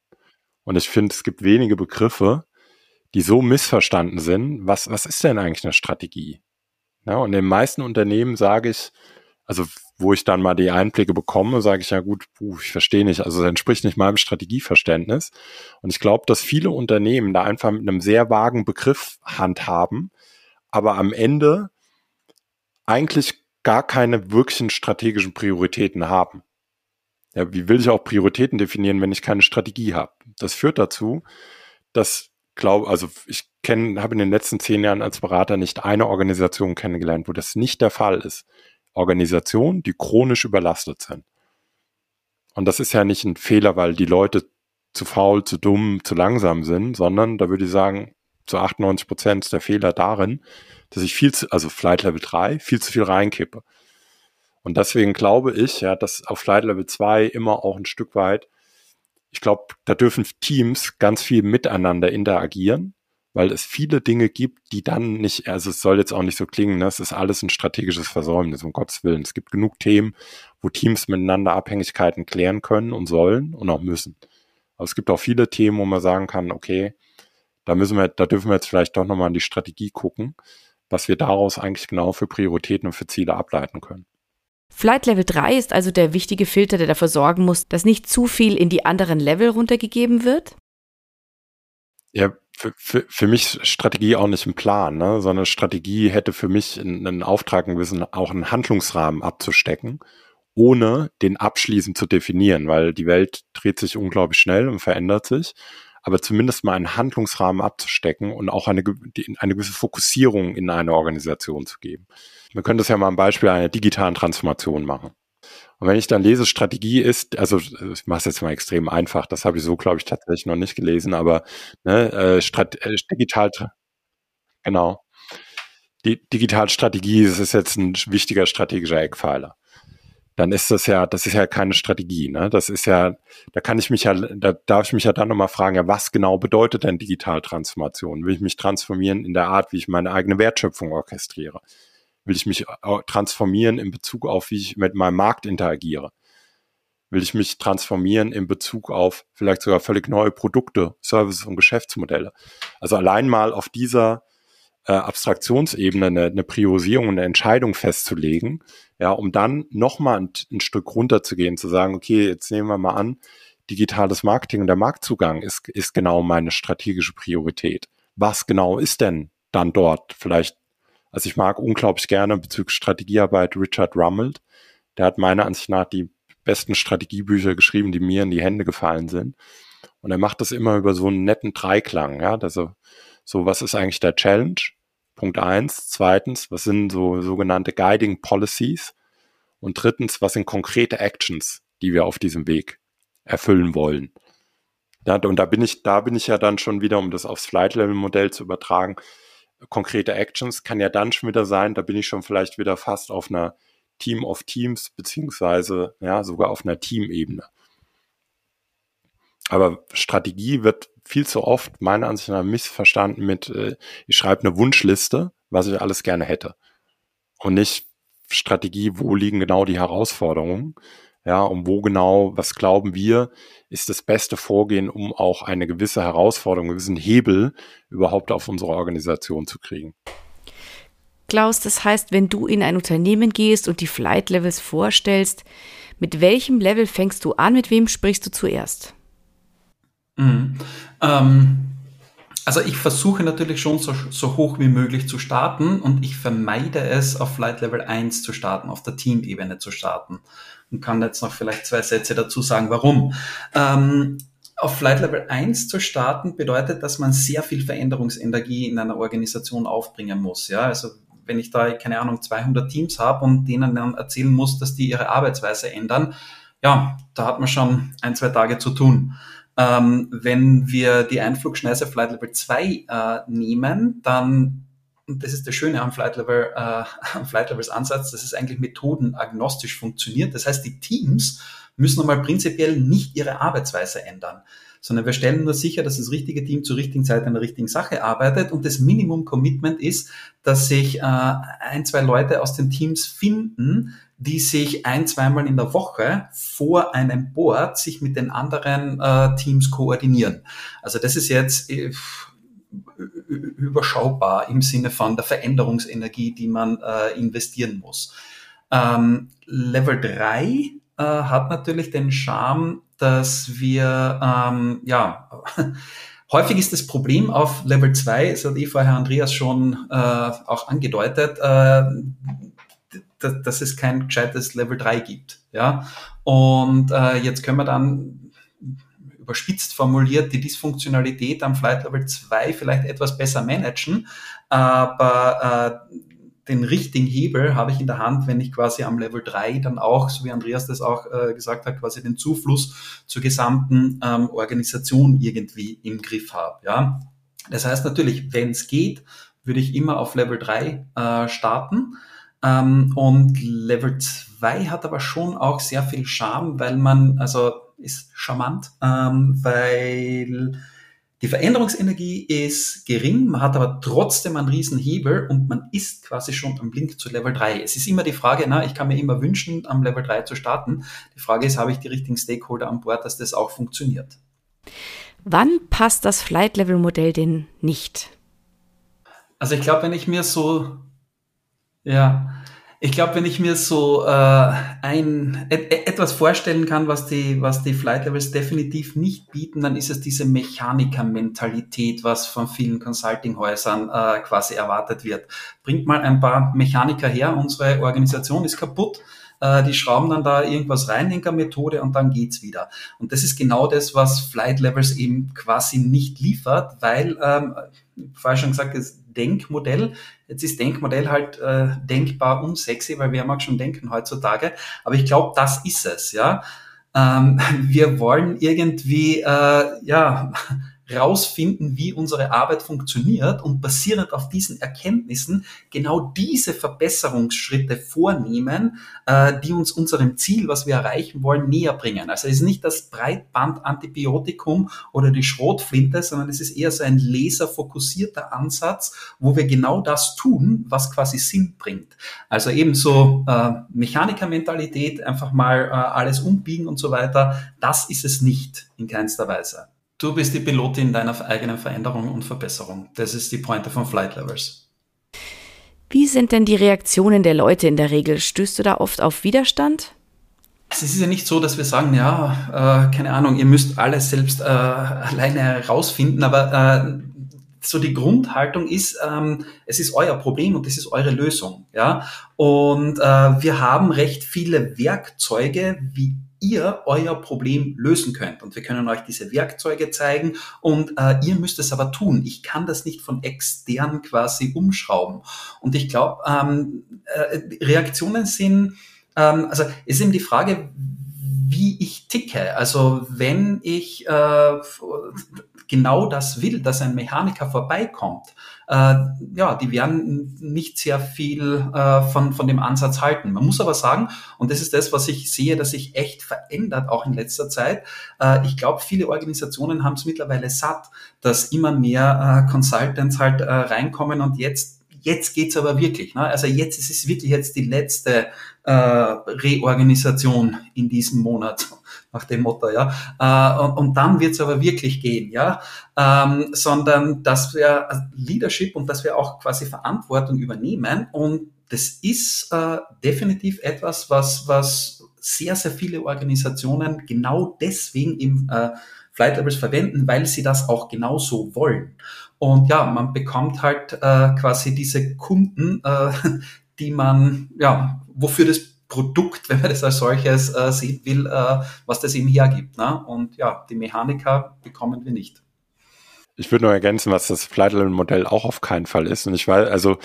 Und ich finde, es gibt wenige Begriffe, die so missverstanden sind. Was, was ist denn eigentlich eine Strategie? Ja, und in den meisten Unternehmen sage ich, also wo ich dann mal die Einblicke bekomme, sage ich ja gut, puh, ich verstehe nicht, also das entspricht nicht meinem Strategieverständnis. Und ich glaube, dass viele Unternehmen da einfach mit einem sehr vagen Begriff handhaben, aber am Ende eigentlich gar keine wirklichen strategischen Prioritäten haben. Ja, wie will ich auch Prioritäten definieren, wenn ich keine Strategie habe? Das führt dazu, dass glaube, also ich kenne, habe in den letzten zehn Jahren als Berater nicht eine Organisation kennengelernt, wo das nicht der Fall ist. Organisationen, die chronisch überlastet sind. Und das ist ja nicht ein Fehler, weil die Leute zu faul, zu dumm, zu langsam sind, sondern da würde ich sagen, zu 98 Prozent ist der Fehler darin, dass ich viel zu, also Flight Level 3, viel zu viel reinkippe. Und deswegen glaube ich, ja, dass auf Flight Level 2 immer auch ein Stück weit, ich glaube, da dürfen Teams ganz viel miteinander interagieren, weil es viele Dinge gibt, die dann nicht, also es soll jetzt auch nicht so klingen, ne? es ist alles ein strategisches Versäumnis, um Gottes Willen. Es gibt genug Themen, wo Teams miteinander Abhängigkeiten klären können und sollen und auch müssen. Aber es gibt auch viele Themen, wo man sagen kann, okay, da müssen wir, da dürfen wir jetzt vielleicht doch nochmal an die Strategie gucken was wir daraus eigentlich genau für Prioritäten und für Ziele ableiten können. Flight Level 3 ist also der wichtige Filter, der dafür sorgen muss, dass nicht zu viel in die anderen Level runtergegeben wird? Ja, für, für, für mich Strategie auch nicht ein Plan, ne? sondern Strategie hätte für mich einen Auftrag gewesen, auch einen Handlungsrahmen abzustecken, ohne den abschließend zu definieren, weil die Welt dreht sich unglaublich schnell und verändert sich. Aber zumindest mal einen Handlungsrahmen abzustecken und auch eine, eine gewisse Fokussierung in eine Organisation zu geben. Man könnte es ja mal am Beispiel einer digitalen Transformation machen. Und wenn ich dann lese, Strategie ist, also ich mache es jetzt mal extrem einfach, das habe ich so, glaube ich, tatsächlich noch nicht gelesen, aber ne, äh, äh, digital, genau. Die Digitalstrategie, das ist jetzt ein wichtiger strategischer Eckpfeiler. Dann ist das ja, das ist ja keine Strategie, ne? Das ist ja, da kann ich mich ja, da darf ich mich ja dann nochmal fragen, ja, was genau bedeutet denn Digitaltransformation? Will ich mich transformieren in der Art, wie ich meine eigene Wertschöpfung orchestriere? Will ich mich transformieren in Bezug auf, wie ich mit meinem Markt interagiere? Will ich mich transformieren in Bezug auf vielleicht sogar völlig neue Produkte, Services und Geschäftsmodelle? Also allein mal auf dieser äh, Abstraktionsebene eine, eine Priorisierung, eine Entscheidung festzulegen, ja, um dann nochmal ein, ein Stück runterzugehen, zu sagen, okay, jetzt nehmen wir mal an, digitales Marketing und der Marktzugang ist, ist genau meine strategische Priorität. Was genau ist denn dann dort vielleicht also ich mag unglaublich gerne bezüglich Strategiearbeit Richard Rummelt. Der hat meiner Ansicht nach die besten Strategiebücher geschrieben, die mir in die Hände gefallen sind. Und er macht das immer über so einen netten Dreiklang, ja. Also, so, was ist eigentlich der Challenge? Punkt eins. Zweitens, was sind so sogenannte Guiding Policies? Und drittens, was sind konkrete Actions, die wir auf diesem Weg erfüllen wollen? Ja, und da bin ich, da bin ich ja dann schon wieder, um das aufs Flight-Level-Modell zu übertragen, konkrete Actions kann ja dann schon wieder sein, da bin ich schon vielleicht wieder fast auf einer Team of Teams, beziehungsweise ja, sogar auf einer Teamebene. Aber Strategie wird viel zu oft meiner Ansicht nach missverstanden mit, äh, ich schreibe eine Wunschliste, was ich alles gerne hätte. Und nicht Strategie, wo liegen genau die Herausforderungen, ja, und wo genau, was glauben wir, ist das beste Vorgehen, um auch eine gewisse Herausforderung, einen gewissen Hebel überhaupt auf unsere Organisation zu kriegen. Klaus, das heißt, wenn du in ein Unternehmen gehst und die Flight Levels vorstellst, mit welchem Level fängst du an, mit wem sprichst du zuerst? Mhm. Ähm, also ich versuche natürlich schon so, so, hoch wie möglich zu starten und ich vermeide es, auf Flight Level 1 zu starten, auf der Teamebene zu starten und kann jetzt noch vielleicht zwei Sätze dazu sagen, warum. Ähm, auf Flight Level 1 zu starten bedeutet, dass man sehr viel Veränderungsenergie in einer Organisation aufbringen muss. Ja, also wenn ich da, keine Ahnung, 200 Teams habe und denen dann erzählen muss, dass die ihre Arbeitsweise ändern, ja, da hat man schon ein, zwei Tage zu tun. Ähm, wenn wir die Einflugschneise Flight Level 2 äh, nehmen, dann und das ist das Schöne am Flight, Level, äh, am Flight Levels Ansatz, dass es eigentlich methodenagnostisch funktioniert. Das heißt, die Teams müssen einmal prinzipiell nicht ihre Arbeitsweise ändern, sondern wir stellen nur sicher, dass das richtige Team zur richtigen Zeit an der richtigen Sache arbeitet und das Minimum Commitment ist, dass sich äh, ein, zwei Leute aus den Teams finden, die sich ein, zweimal in der Woche vor einem Board sich mit den anderen äh, Teams koordinieren. Also das ist jetzt äh, überschaubar im Sinne von der Veränderungsenergie, die man äh, investieren muss. Ähm, Level 3 äh, hat natürlich den Charme, dass wir, ähm, ja, häufig ist das Problem auf Level 2, das hat eh vorher Andreas schon äh, auch angedeutet, äh, dass, es kein gescheites Level 3 gibt. Ja? Und äh, jetzt können wir dann überspitzt formuliert die Dysfunktionalität am Flight Level 2 vielleicht etwas besser managen, aber äh, den richtigen Hebel habe ich in der Hand, wenn ich quasi am Level 3 dann auch, so wie Andreas das auch äh, gesagt hat, quasi den Zufluss zur gesamten ähm, Organisation irgendwie im Griff habe. Ja? Das heißt natürlich, wenn es geht, würde ich immer auf Level 3 äh, starten. Ähm, und Level 2 hat aber schon auch sehr viel Charme, weil man, also ist charmant, ähm, weil die Veränderungsenergie ist gering, man hat aber trotzdem einen riesen Hebel und man ist quasi schon am Blink zu Level 3. Es ist immer die Frage, na, ich kann mir immer wünschen, am Level 3 zu starten. Die Frage ist, habe ich die richtigen Stakeholder an Bord, dass das auch funktioniert? Wann passt das Flight-Level-Modell denn nicht? Also ich glaube, wenn ich mir so, ja, ich glaube, wenn ich mir so äh, ein et, etwas vorstellen kann, was die, was die Flight Levels definitiv nicht bieten, dann ist es diese Mechaniker-Mentalität, was von vielen Consulting-Häusern äh, quasi erwartet wird. Bringt mal ein paar Mechaniker her, unsere Organisation ist kaputt. äh, die schrauben dann da irgendwas rein, Henker-Methode und dann geht's wieder. Und das ist genau das, was Flight Levels eben quasi nicht liefert, weil, ähm, vorher schon gesagt, Denkmodell, jetzt ist Denkmodell halt äh, denkbar unsexy, weil wer mag schon denken heutzutage, aber ich glaube, das ist es, ja. Ähm, wir wollen irgendwie, äh, ja, rausfinden, wie unsere Arbeit funktioniert und basierend auf diesen Erkenntnissen genau diese Verbesserungsschritte vornehmen, äh, die uns unserem Ziel, was wir erreichen wollen, näher bringen. Also es ist nicht das Breitbandantibiotikum oder die Schrotflinte, sondern es ist eher so ein laserfokussierter Ansatz, wo wir genau das tun, was quasi Sinn bringt. Also ebenso äh, Mechanikermentalität, einfach mal äh, alles umbiegen und so weiter, das ist es nicht in keinster Weise. Du bist die Pilotin deiner eigenen Veränderung und Verbesserung. Das ist die Pointe von Flight Levels. Wie sind denn die Reaktionen der Leute in der Regel? Stößt du da oft auf Widerstand? Es ist ja nicht so, dass wir sagen, ja, äh, keine Ahnung, ihr müsst alles selbst äh, alleine herausfinden, aber äh, so die Grundhaltung ist, ähm, es ist euer Problem und es ist eure Lösung, ja. Und äh, wir haben recht viele Werkzeuge, wie ihr euer Problem lösen könnt. Und wir können euch diese Werkzeuge zeigen und äh, ihr müsst es aber tun. Ich kann das nicht von extern quasi umschrauben. Und ich glaube, ähm, äh, Reaktionen sind, ähm, also ist eben die Frage, wie ich ticke. Also wenn ich äh, genau das will, dass ein Mechaniker vorbeikommt, ja, die werden nicht sehr viel äh, von, von dem Ansatz halten. Man muss aber sagen, und das ist das, was ich sehe, dass sich echt verändert, auch in letzter Zeit. Äh, ich glaube, viele Organisationen haben es mittlerweile satt, dass immer mehr äh, Consultants halt äh, reinkommen und jetzt jetzt geht's aber wirklich. Ne? Also jetzt ist es wirklich jetzt die letzte äh, Reorganisation in diesem Monat nach dem Motto, ja. Äh, und, und dann wird es aber wirklich gehen, ja. Ähm, sondern dass wir Leadership und dass wir auch quasi Verantwortung übernehmen und das ist äh, definitiv etwas, was, was sehr, sehr viele Organisationen genau deswegen im äh, Flight Levels verwenden, weil sie das auch genauso wollen. Und ja, man bekommt halt äh, quasi diese Kunden, äh, die man, ja, wofür das Produkt, wenn man das als solches äh, sehen will, äh, was das eben hergibt. Ne? Und ja, die Mechaniker bekommen wir nicht. Ich würde nur ergänzen, was das Flightlevel-Modell auch auf keinen Fall ist. Und ich weiß, also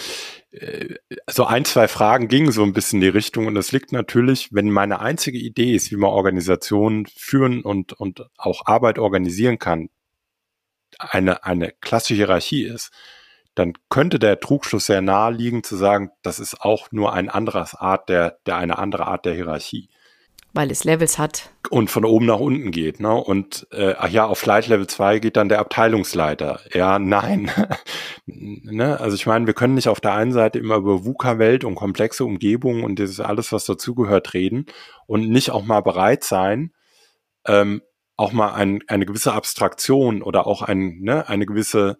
äh, so ein, zwei Fragen gingen so ein bisschen in die Richtung. Und es liegt natürlich, wenn meine einzige Idee ist, wie man Organisationen führen und, und auch Arbeit organisieren kann, eine, eine klassische Hierarchie ist, dann könnte der Trugschluss sehr nahe liegen zu sagen, das ist auch nur ein anderes Art der, der eine andere Art der Hierarchie. Weil es Levels hat. Und von oben nach unten geht, ne? Und äh, ach ja, auf Flight Level 2 geht dann der Abteilungsleiter. Ja, nein. ne? Also ich meine, wir können nicht auf der einen Seite immer über VUCA-Welt und komplexe Umgebungen und das ist alles, was dazugehört, reden und nicht auch mal bereit sein, ähm, auch mal ein, eine gewisse Abstraktion oder auch ein, ne, eine gewisse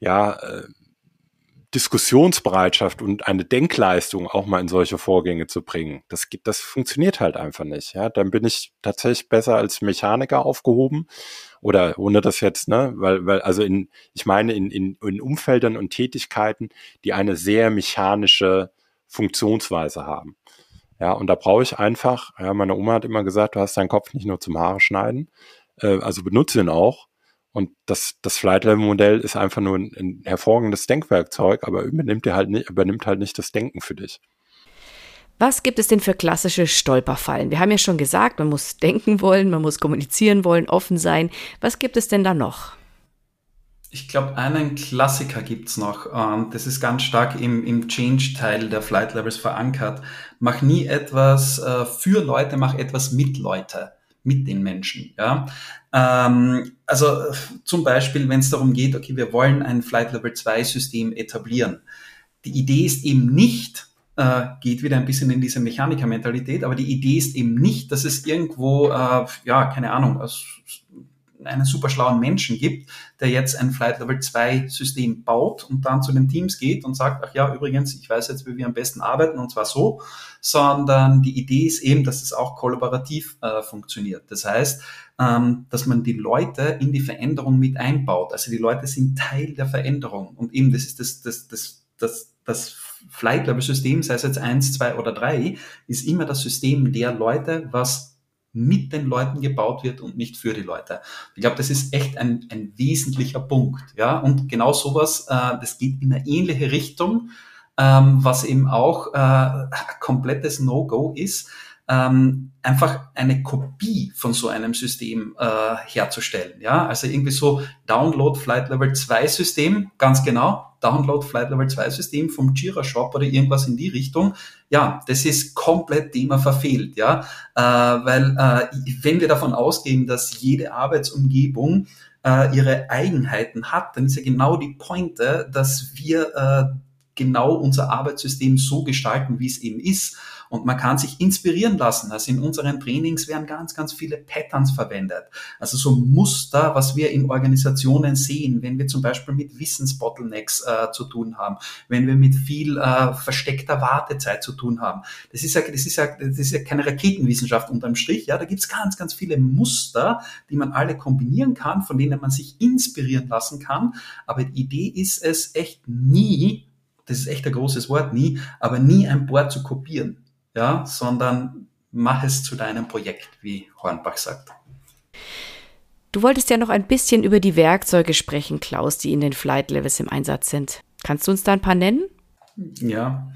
ja, äh, Diskussionsbereitschaft und eine Denkleistung auch mal in solche Vorgänge zu bringen. Das gibt, das funktioniert halt einfach nicht. Ja, dann bin ich tatsächlich besser als Mechaniker aufgehoben oder ohne das jetzt, ne, weil, weil, also in, ich meine in, in, in Umfeldern und Tätigkeiten, die eine sehr mechanische Funktionsweise haben. Ja, und da brauche ich einfach, ja, meine Oma hat immer gesagt, du hast deinen Kopf nicht nur zum Haare schneiden, äh, also benutze ihn auch, und das, das Flight-Level-Modell ist einfach nur ein, ein, hervorragendes Denkwerkzeug, aber übernimmt, dir halt nicht, übernimmt halt nicht das Denken für dich. Was gibt es denn für klassische Stolperfallen? Wir haben ja schon gesagt, man muss denken wollen, man muss kommunizieren wollen, offen sein. Was gibt es denn da noch? Ich glaube, einen Klassiker gibt es noch. Ähm, das ist ganz stark im, im Change-Teil der Flight Levels verankert. Mach nie etwas äh, für Leute, mach etwas mit Leute mit den Menschen. Ja? Ähm, also zum Beispiel, wenn es darum geht, okay, wir wollen ein Flight Level 2 System etablieren. Die Idee ist eben nicht, äh, geht wieder ein bisschen in diese Mechaniker-Mentalität, aber die Idee ist eben nicht, dass es irgendwo, äh, ja, keine Ahnung, aus einen super schlauen Menschen gibt, der jetzt ein Flight Level 2 System baut und dann zu den Teams geht und sagt, ach ja, übrigens, ich weiß jetzt, wie wir am besten arbeiten und zwar so, sondern die Idee ist eben, dass es auch kollaborativ äh, funktioniert. Das heißt, ähm, dass man die Leute in die Veränderung mit einbaut. Also die Leute sind Teil der Veränderung und eben das ist das, das, das das, das Flight-Level-System, sei es jetzt eins, zwei oder drei, ist immer das System der Leute, was mit den Leuten gebaut wird und nicht für die Leute. Ich glaube, das ist echt ein, ein wesentlicher Punkt. Ja, und genau sowas, äh, das geht in eine ähnliche Richtung, ähm, was eben auch äh, komplettes No-Go ist ähm, einfach eine Kopie von so einem System äh, herzustellen. Ja, also irgendwie so Download Flight Level 2 System, ganz genau, Download Flight Level 2 System vom Jira Shop oder irgendwas in die Richtung. Ja, das ist komplett Thema verfehlt, ja, äh, weil äh, wenn wir davon ausgehen, dass jede Arbeitsumgebung äh, ihre Eigenheiten hat, dann ist ja genau die Pointe, dass wir äh, genau unser Arbeitssystem so gestalten, wie es eben ist und man kann sich inspirieren lassen. Also in unseren Trainings werden ganz, ganz viele Patterns verwendet. Also so Muster, was wir in Organisationen sehen, wenn wir zum Beispiel mit Wissensbottlenecks äh, zu tun haben, wenn wir mit viel äh, versteckter Wartezeit zu tun haben. Das ist ja, das ist ja, das ist ja keine Raketenwissenschaft unterm Strich. Ja, da gibt's ganz, ganz viele Muster, die man alle kombinieren kann, von denen man sich inspirieren lassen kann. Aber die Idee ist es echt nie, das ist echt ein großes Wort, nie, aber nie ein Board zu kopieren ja, sondern mach es zu deinem Projekt, wie Hornbach sagt. Du wolltest ja noch ein bisschen über die Werkzeuge sprechen, Klaus, die in den Flight Levels im Einsatz sind. Kannst du uns da ein paar nennen? Ja.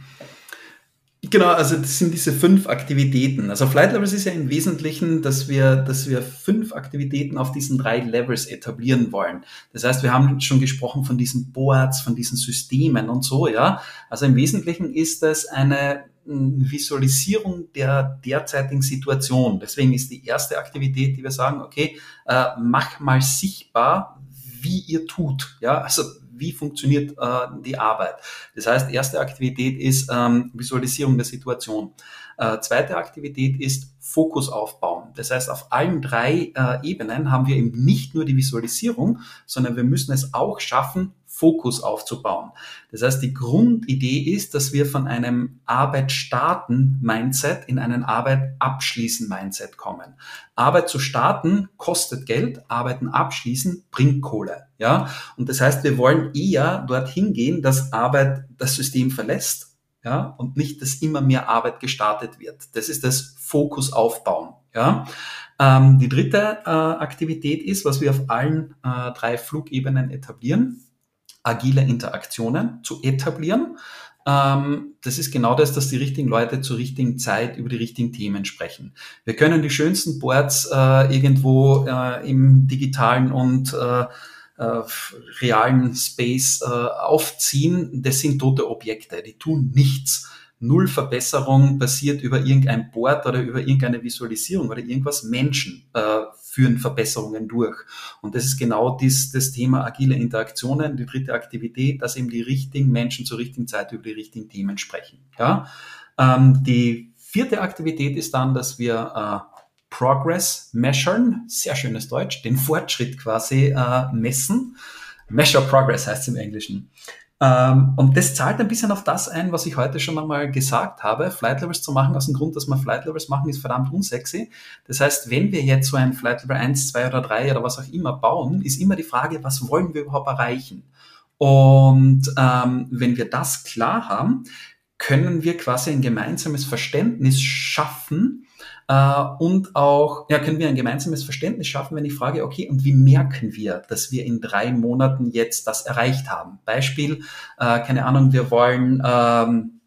Genau, also das sind diese fünf Aktivitäten. Also Flight Levels ist ja im Wesentlichen, dass wir, dass wir fünf Aktivitäten auf diesen drei Levels etablieren wollen. Das heißt, wir haben schon gesprochen von diesen Boards, von diesen Systemen und so, ja. Also im Wesentlichen ist das eine Visualisierung der derzeitigen Situation. Deswegen ist die erste Aktivität, die wir sagen, okay, äh, mach mal sichtbar, wie ihr tut. Ja, also wie funktioniert äh, die Arbeit. Das heißt, erste Aktivität ist ähm, Visualisierung der Situation. Äh, zweite Aktivität ist Fokus aufbauen. Das heißt, auf allen drei äh, Ebenen haben wir eben nicht nur die Visualisierung, sondern wir müssen es auch schaffen, Fokus aufzubauen. Das heißt, die Grundidee ist, dass wir von einem Arbeit starten Mindset in einen Arbeit abschließen Mindset kommen. Arbeit zu starten kostet Geld, Arbeiten abschließen bringt Kohle. Ja, und das heißt, wir wollen eher dorthin gehen, dass Arbeit das System verlässt, ja, und nicht, dass immer mehr Arbeit gestartet wird. Das ist das Fokus aufbauen. Ja, ähm, die dritte äh, Aktivität ist, was wir auf allen äh, drei Flugebenen etablieren agile Interaktionen zu etablieren. Ähm, das ist genau das, dass die richtigen Leute zur richtigen Zeit über die richtigen Themen sprechen. Wir können die schönsten Boards äh, irgendwo äh, im digitalen und äh, äh, realen Space äh, aufziehen. Das sind tote Objekte, die tun nichts. Null Verbesserung passiert über irgendein Board oder über irgendeine Visualisierung oder irgendwas. Menschen äh, führen Verbesserungen durch. Und das ist genau dies, das Thema agile Interaktionen, die dritte Aktivität, dass eben die richtigen Menschen zur richtigen Zeit über die richtigen Themen sprechen. Ja? Ähm, die vierte Aktivität ist dann, dass wir äh, Progress measuren, sehr schönes Deutsch, den Fortschritt quasi äh, messen. Measure Progress heißt es im Englischen. Ähm, und das zahlt ein bisschen auf das ein, was ich heute schon einmal gesagt habe. Flight Levels zu machen, aus dem Grund, dass wir Flight Levels machen, ist verdammt unsexy. Das heißt, wenn wir jetzt so ein Flight Level 1, 2 oder 3 oder was auch immer bauen, ist immer die Frage, was wollen wir überhaupt erreichen? Und ähm, wenn wir das klar haben, können wir quasi ein gemeinsames Verständnis schaffen, äh, und auch, ja, können wir ein gemeinsames Verständnis schaffen, wenn ich frage, okay, und wie merken wir, dass wir in drei Monaten jetzt das erreicht haben? Beispiel, äh, keine Ahnung, wir wollen, ähm,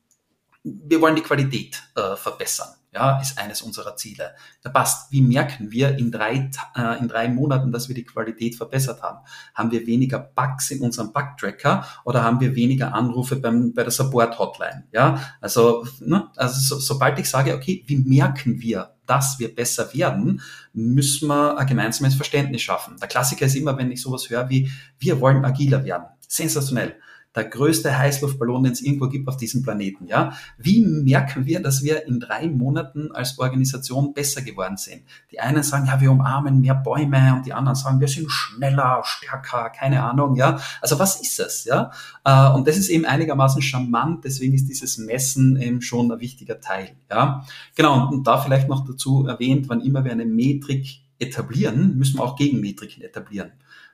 wir wollen die Qualität äh, verbessern ja, ist eines unserer Ziele. Da passt. Wie merken wir in drei, äh, in drei Monaten, dass wir die Qualität verbessert haben? Haben wir weniger Bugs in unserem Bug-Tracker oder haben wir weniger Anrufe beim, bei der Support-Hotline? Ja, also, ne, also so, sobald ich sage, okay, wie merken wir, dass wir besser werden, müssen wir ein gemeinsames Verständnis schaffen. Der Klassiker ist immer, wenn ich sowas höre wie, wir wollen agiler werden. Sensationell der größte Heißluftballon, den es irgendwo gibt auf diesem Planeten. Ja? Wie merken wir, dass wir in drei Monaten als Organisation besser geworden sind? Die einen sagen, ja, wir umarmen mehr Bäume und die anderen sagen, wir sind schneller, stärker, keine Ahnung. Ja? Also was ist es? Ja? Äh, und das ist eben einigermaßen charmant, deswegen ist dieses Messen eben schon ein wichtiger Teil. Ja? Genau, und da vielleicht noch dazu erwähnt, wann immer wir eine Metrik etablieren, müssen wir auch Gegenmetriken etablieren.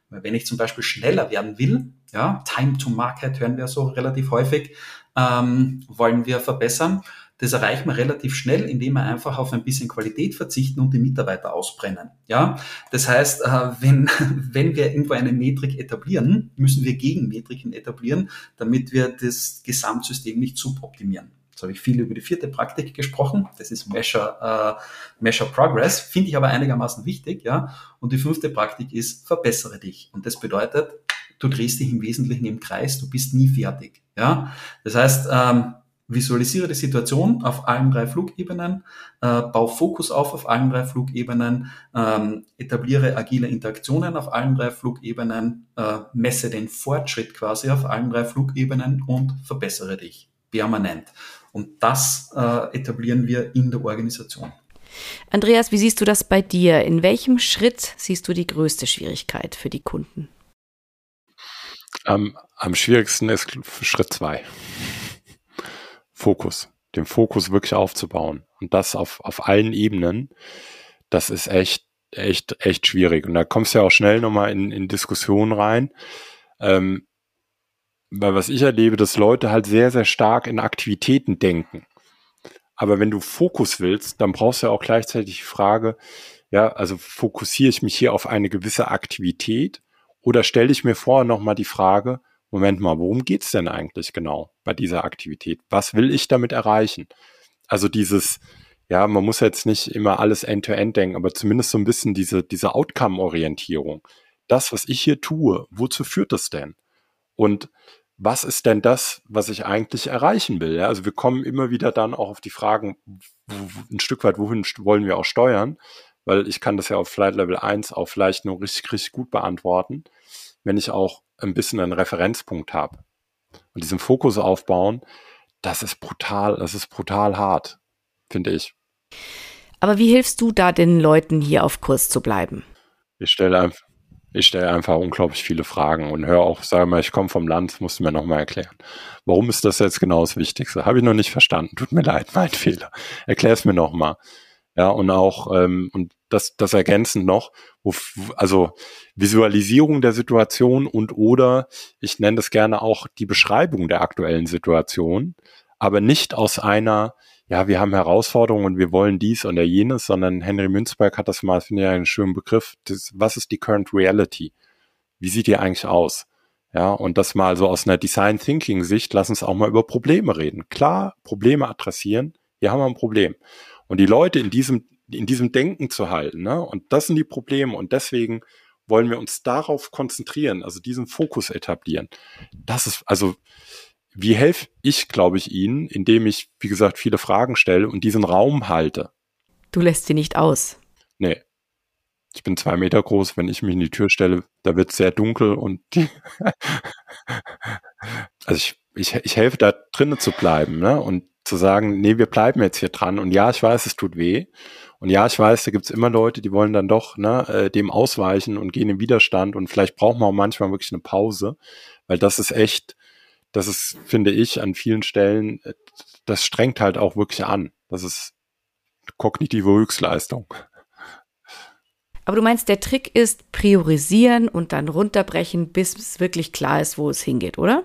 Wenn ich zum Beispiel schneller werden will, Ja, Time to Market hören wir so relativ häufig, ähm, wollen wir verbessern. Das erreicht man relativ schnell, indem wir einfach auf ein bisschen Qualität verzichten und die Mitarbeiter ausbrennen. Ja, das heißt, äh, wenn, wenn wir irgendwo eine Metrik etablieren, müssen wir Gegenmetriken etablieren, damit wir das Gesamtsystem nicht suboptimieren. Jetzt habe ich viel über die vierte Praktik gesprochen. Das ist Measure, uh, Measure Progress. Finde ich aber einigermaßen wichtig, ja. Und die fünfte Praktik ist verbessere dich. Und das bedeutet, du drehst dich im Wesentlichen im Kreis, du bist nie fertig, ja. Das heißt, ähm, visualisiere die Situation auf allen drei Flugebenen, äh, bau Fokus auf auf allen drei Flugebenen, ähm, etabliere agile Interaktionen auf allen drei Flugebenen, äh, messe den Fortschritt quasi auf allen drei Flugebenen und verbessere dich permanent. Und das äh, etablieren wir in der Organisation. Andreas, wie siehst du das bei dir? In welchem Schritt siehst du die größte Schwierigkeit für die Kunden? Am, am schwierigsten ist Schritt zwei. Fokus. Den Fokus wirklich aufzubauen. Und das auf, auf allen Ebenen. Das ist echt, echt, echt schwierig. Und da kommst du ja auch schnell nochmal in, in Diskussionen rein. Ähm, weil was ich erlebe, dass Leute halt sehr, sehr stark in Aktivitäten denken. Aber wenn du Fokus willst, dann brauchst du ja auch gleichzeitig die Frage, ja, also fokussiere ich mich hier auf eine gewisse Aktivität oder stelle ich mir vorher nochmal die Frage, Moment mal, worum geht's denn eigentlich genau bei dieser Aktivität? Was will ich damit erreichen? Also dieses, ja, man muss jetzt nicht immer alles end-to-end -end denken, aber zumindest so ein bisschen diese, diese Outcome-Orientierung. Das, was ich hier tue, wozu führt das denn? Und was ist denn das, was ich eigentlich erreichen will? Ja, also wir kommen immer wieder dann auch auf die Fragen, ein Stück weit, wohin wollen wir auch steuern? Weil ich kann das ja auf Flight Level 1 auch vielleicht nur richtig, richtig gut beantworten, wenn ich auch ein bisschen einen Referenzpunkt habe. Und diesen Fokus aufbauen, das ist brutal, das ist brutal hart, finde ich. Aber wie hilfst du da den Leuten hier auf Kurs zu bleiben? Ich stelle einfach, ich stelle einfach unglaublich viele Fragen und höre auch, sage mal, ich komme vom Land, musst du mir nochmal erklären. Warum ist das jetzt genau das Wichtigste? Habe ich noch nicht verstanden. Tut mir leid, mein Fehler. Erklär es mir nochmal. Ja, und auch, ähm, und das, das ergänzend noch, also Visualisierung der Situation und oder, ich nenne das gerne auch die Beschreibung der aktuellen Situation, aber nicht aus einer, ja, wir haben Herausforderungen und wir wollen dies oder jenes, sondern Henry Münzberg hat das mal, finde ich einen schönen Begriff. Das, was ist die Current Reality? Wie sieht die eigentlich aus? Ja, und das mal so aus einer Design Thinking Sicht, lass uns auch mal über Probleme reden. Klar, Probleme adressieren. Hier haben wir ein Problem. Und die Leute in diesem, in diesem Denken zu halten, ne? Und das sind die Probleme. Und deswegen wollen wir uns darauf konzentrieren, also diesen Fokus etablieren. Das ist, also, wie helfe ich, glaube ich, Ihnen, indem ich, wie gesagt, viele Fragen stelle und diesen Raum halte? Du lässt sie nicht aus. Nee. Ich bin zwei Meter groß, wenn ich mich in die Tür stelle, da wird es sehr dunkel und also ich, ich, ich helfe da drinnen zu bleiben, ne? Und zu sagen, nee, wir bleiben jetzt hier dran. Und ja, ich weiß, es tut weh. Und ja, ich weiß, da gibt's immer Leute, die wollen dann doch ne, äh, dem ausweichen und gehen im Widerstand. Und vielleicht braucht man auch manchmal wirklich eine Pause, weil das ist echt, das ist, finde ich, an vielen Stellen, äh, das strengt halt auch wirklich an. Das ist kognitive Höchstleistung. Aber du meinst, der Trick ist priorisieren und dann runterbrechen, bis es wirklich klar ist, wo es hingeht, oder?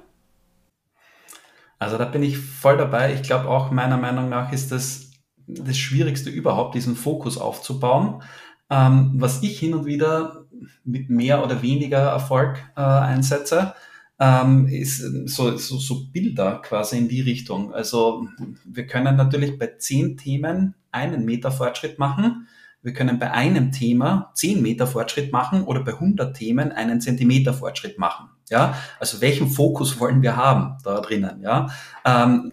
Also da bin ich voll dabei. Ich glaube auch meiner Meinung nach ist das das Schwierigste überhaupt, diesen Fokus aufzubauen. Ähm, was ich hin und wieder mit mehr oder weniger Erfolg äh, einsetze, ähm, ist so, so, so Bilder quasi in die Richtung. Also wir können natürlich bei zehn Themen einen Meter Fortschritt machen. Wir können bei einem Thema zehn Meter Fortschritt machen oder bei 100 Themen einen Zentimeter Fortschritt machen. Ja, also welchen Fokus wollen wir haben da drinnen? Ja, ähm,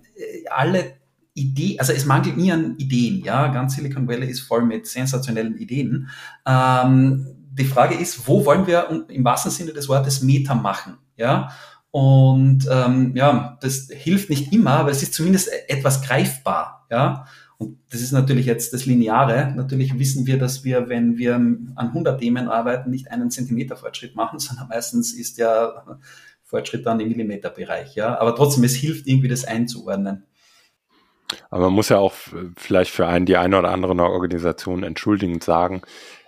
alle Idee, also es mangelt nie an Ideen, ja, ganz Silicon Valley ist voll mit sensationellen Ideen. Ähm, die Frage ist, wo wollen wir im wahrsten Sinne des Wortes Meta machen, ja? Und ähm, ja, das hilft nicht immer, aber es ist zumindest etwas greifbar, ja. Und das ist natürlich jetzt das Lineare. Natürlich wissen wir, dass wir, wenn wir an 100 Themen arbeiten, nicht einen Zentimeter Fortschritt machen, sondern meistens ist ja Fortschritt dann im Millimeterbereich, ja. Aber trotzdem, es hilft irgendwie, das einzuordnen. Aber man muss ja auch vielleicht für einen die eine oder andere Organisation entschuldigend sagen,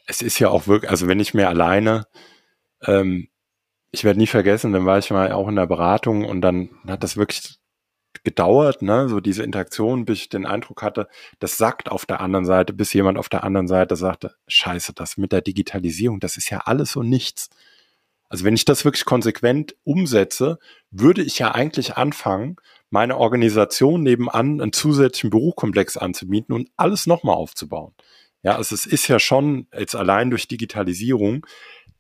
es ist ja auch wirklich, also wenn ich mir alleine, ähm, ich werde nie vergessen, dann war ich mal auch in der Beratung und dann hat das wirklich gedauert, ne, so diese Interaktion, bis ich den Eindruck hatte, das sagt auf der anderen Seite, bis jemand auf der anderen Seite sagte, scheiße, das mit der Digitalisierung, das ist ja alles und nichts. Also wenn ich das wirklich konsequent umsetze, würde ich ja eigentlich anfangen, meine Organisation nebenan einen zusätzlichen Bürokomplex anzubieten und alles nochmal aufzubauen. Ja, also es ist ja schon jetzt allein durch Digitalisierung,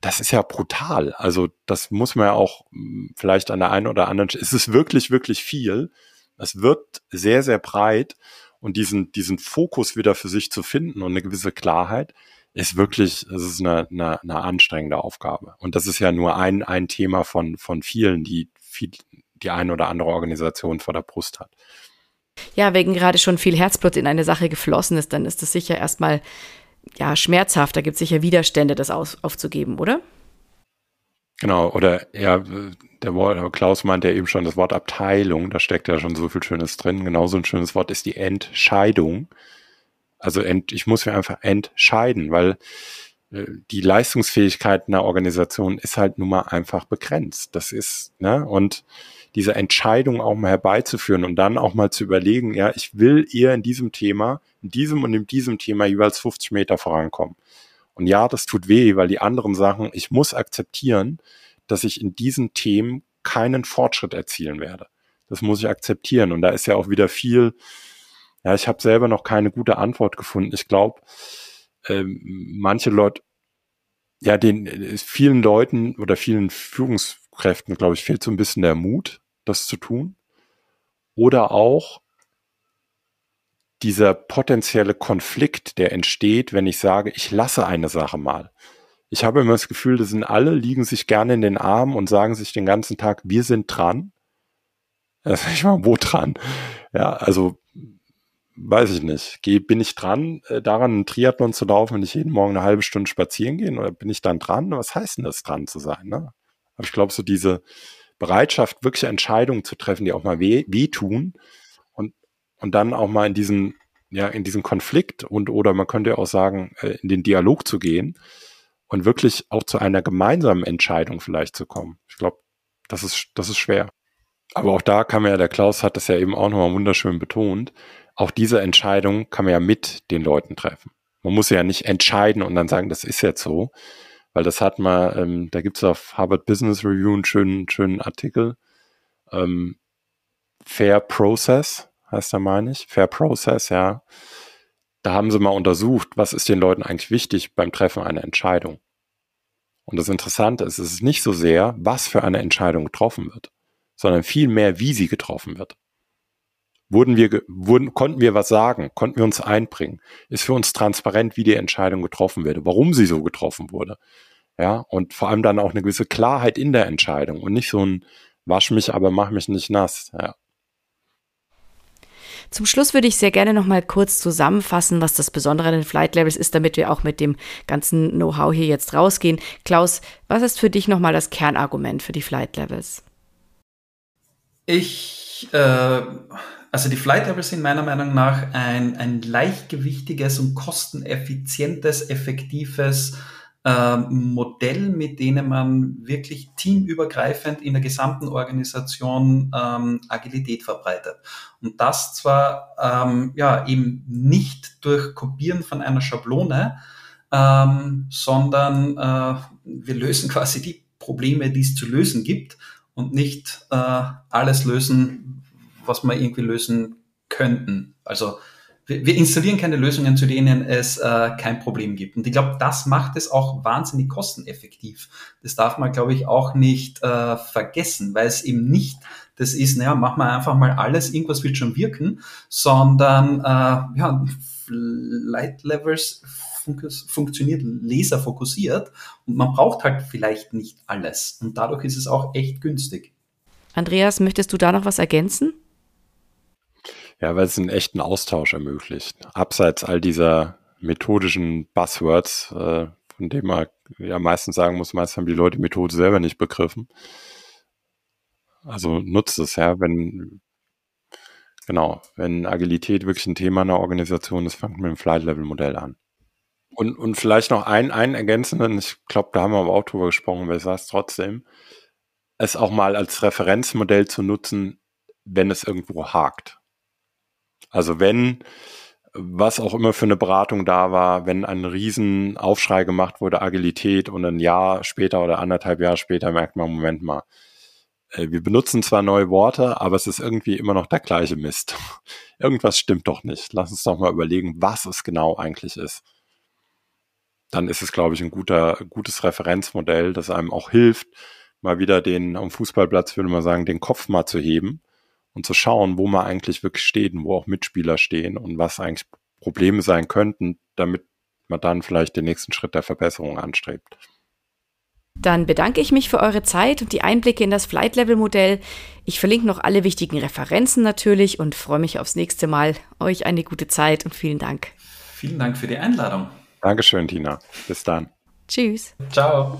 das ist ja brutal. Also das muss man ja auch hm, vielleicht an der einen oder anderen, es ist wirklich, wirklich viel. Es wird sehr, sehr breit und diesen, diesen Fokus wieder für sich zu finden und eine gewisse Klarheit ist wirklich, es ist eine, eine, eine anstrengende Aufgabe. Und das ist ja nur ein, ein Thema von, von vielen, die viel, die eine oder andere Organisation vor der Brust hat. Ja, wegen gerade schon viel Herzblut in eine Sache geflossen ist, dann ist das sicher erstmal ja, schmerzhaft. Da gibt es sicher Widerstände, das auf, aufzugeben, oder? Genau, oder ja, der Wort, Klaus meint ja eben schon das Wort Abteilung, da steckt ja schon so viel Schönes drin. Genauso ein schönes Wort ist die Entscheidung. Also ent, ich muss mir einfach entscheiden, weil äh, die Leistungsfähigkeit einer Organisation ist halt nun mal einfach begrenzt. Das ist, ne, und diese Entscheidung auch mal herbeizuführen und dann auch mal zu überlegen, ja, ich will eher in diesem Thema, in diesem und in diesem Thema jeweils 50 Meter vorankommen. Und ja, das tut weh, weil die anderen Sachen, ich muss akzeptieren, dass ich in diesen Themen keinen Fortschritt erzielen werde. Das muss ich akzeptieren. Und da ist ja auch wieder viel, ja, ich habe selber noch keine gute Antwort gefunden. Ich glaube, ähm, manche Leute, ja, den äh, vielen Leuten oder vielen Führungskräften, glaube ich, fehlt so ein bisschen der Mut, das zu tun. Oder auch dieser potenzielle Konflikt, der entsteht, wenn ich sage, ich lasse eine Sache mal. Ich habe immer das Gefühl, das sind alle, liegen sich gerne in den Armen und sagen sich den ganzen Tag, wir sind dran. Ja, ich mal, wo dran? Ja, also weiß ich nicht. Geh, bin ich dran, äh, daran einen Triathlon zu laufen, wenn ich jeden Morgen eine halbe Stunde spazieren gehe? Oder bin ich dann dran? Was heißt denn das, dran zu sein? Ne? Aber ich glaube, so diese Bereitschaft, wirkliche Entscheidungen zu treffen, die auch mal weh, wehtun und, dann auch mal in diesen, ja, in diesen Konflikt und oder man könnte auch sagen, äh, in den Dialog zu gehen und wirklich auch zu einer gemeinsamen Entscheidung vielleicht zu kommen. Ich glaube, das ist, das ist schwer. Aber auch da kann man ja, der Klaus hat das ja eben auch nochmal wunderschön betont, auch diese Entscheidung kann man ja mit den Leuten treffen. Man muss ja nicht entscheiden und dann sagen, das ist jetzt so, weil das hat man, ähm, da gibt es auf Harvard Business Review einen schönen, schönen Artikel. Ähm, Fair Process heißt da, meine ich. Fair Process, ja. Da haben sie mal untersucht, was ist den Leuten eigentlich wichtig beim Treffen einer Entscheidung. Und das Interessante ist, es ist nicht so sehr, was für eine Entscheidung getroffen wird, sondern vielmehr, wie sie getroffen wird. Wurden wir, wurden, konnten wir was sagen? Konnten wir uns einbringen? Ist für uns transparent, wie die Entscheidung getroffen wird, warum sie so getroffen wurde? Ja, und vor allem dann auch eine gewisse Klarheit in der Entscheidung und nicht so ein wasch mich, aber mach mich nicht nass. Ja. Zum Schluss würde ich sehr gerne noch mal kurz zusammenfassen, was das Besondere an den Flight Labels ist, damit wir auch mit dem ganzen Know-how hier jetzt rausgehen. Klaus, was ist für dich noch mal das Kernargument für die Flight Levels? Ich äh also die Flight Labels sind meiner Meinung nach ein, ein leichtgewichtiges und kosteneffizientes, effektives äh, Modell, mit denen man wirklich teamübergreifend in der gesamten Organisation ähm, Agilität verbreitet. Und das zwar ähm, ja eben nicht durch Kopieren von einer Schablone, ähm, sondern äh, wir lösen quasi die Probleme, die es zu lösen gibt und nicht äh, alles lösen, was wir irgendwie lösen könnten. Also wir, installieren keine Lösungen, zu denen es äh, kein Problem gibt. Und ich glaube, das macht es auch wahnsinnig kosteneffektiv. Das darf man, glaube ich, auch nicht äh, vergessen, weil es eben nicht das ist, naja, machen wir einfach mal alles, irgendwas wird schon wirken, sondern äh, ja, Light Levels fun funktioniert laserfokussiert und man braucht halt vielleicht nicht alles. Und dadurch ist es auch echt günstig. Andreas, möchtest du da noch was ergänzen? Ja, weil es einen echten Austausch ermöglicht. Abseits all dieser methodischen Buzzwords, äh, von denen man ja meistens sagen muss, meistens haben die Leute die Methode selber nicht begriffen. Also nutzt es ja, wenn genau, wenn Agilität wirklich ein Thema einer Organisation ist, fangt mit dem Flight-Level-Modell an. Und, und vielleicht noch ein, einen ergänzenden, ich glaube, da haben wir aber auch drüber gesprochen, weil ich sage es trotzdem, es auch mal als Referenzmodell zu nutzen, wenn es irgendwo hakt. Also wenn was auch immer für eine Beratung da war, wenn ein riesen Aufschrei gemacht wurde, Agilität und ein Jahr später oder anderthalb Jahre später merkt man, Moment mal, äh, wir benutzen zwar neue Worte, aber es ist irgendwie immer noch der gleiche Mist. Irgendwas stimmt doch nicht. Lass uns doch mal überlegen, was es genau eigentlich ist. Dann ist es, glaube ich, ein guter, gutes Referenzmodell, das einem auch hilft, mal wieder den am Fußballplatz, würde man sagen, den Kopf mal zu heben und zu schauen, wo man eigentlich wirklich steht und wo auch Mitspieler stehen und was eigentlich Probleme sein könnten, damit man dann vielleicht den nächsten Schritt der Verbesserung anstrebt. Dann bedanke ich mich für eure Zeit und die Einblicke in das Flight Level Modell. Ich verlinke noch alle wichtigen Referenzen natürlich und freue mich aufs nächste Mal. Euch eine gute Zeit und vielen Dank. Vielen Dank für die Einladung. Dankeschön, Tina. Bis dann. Tschüss. Ciao.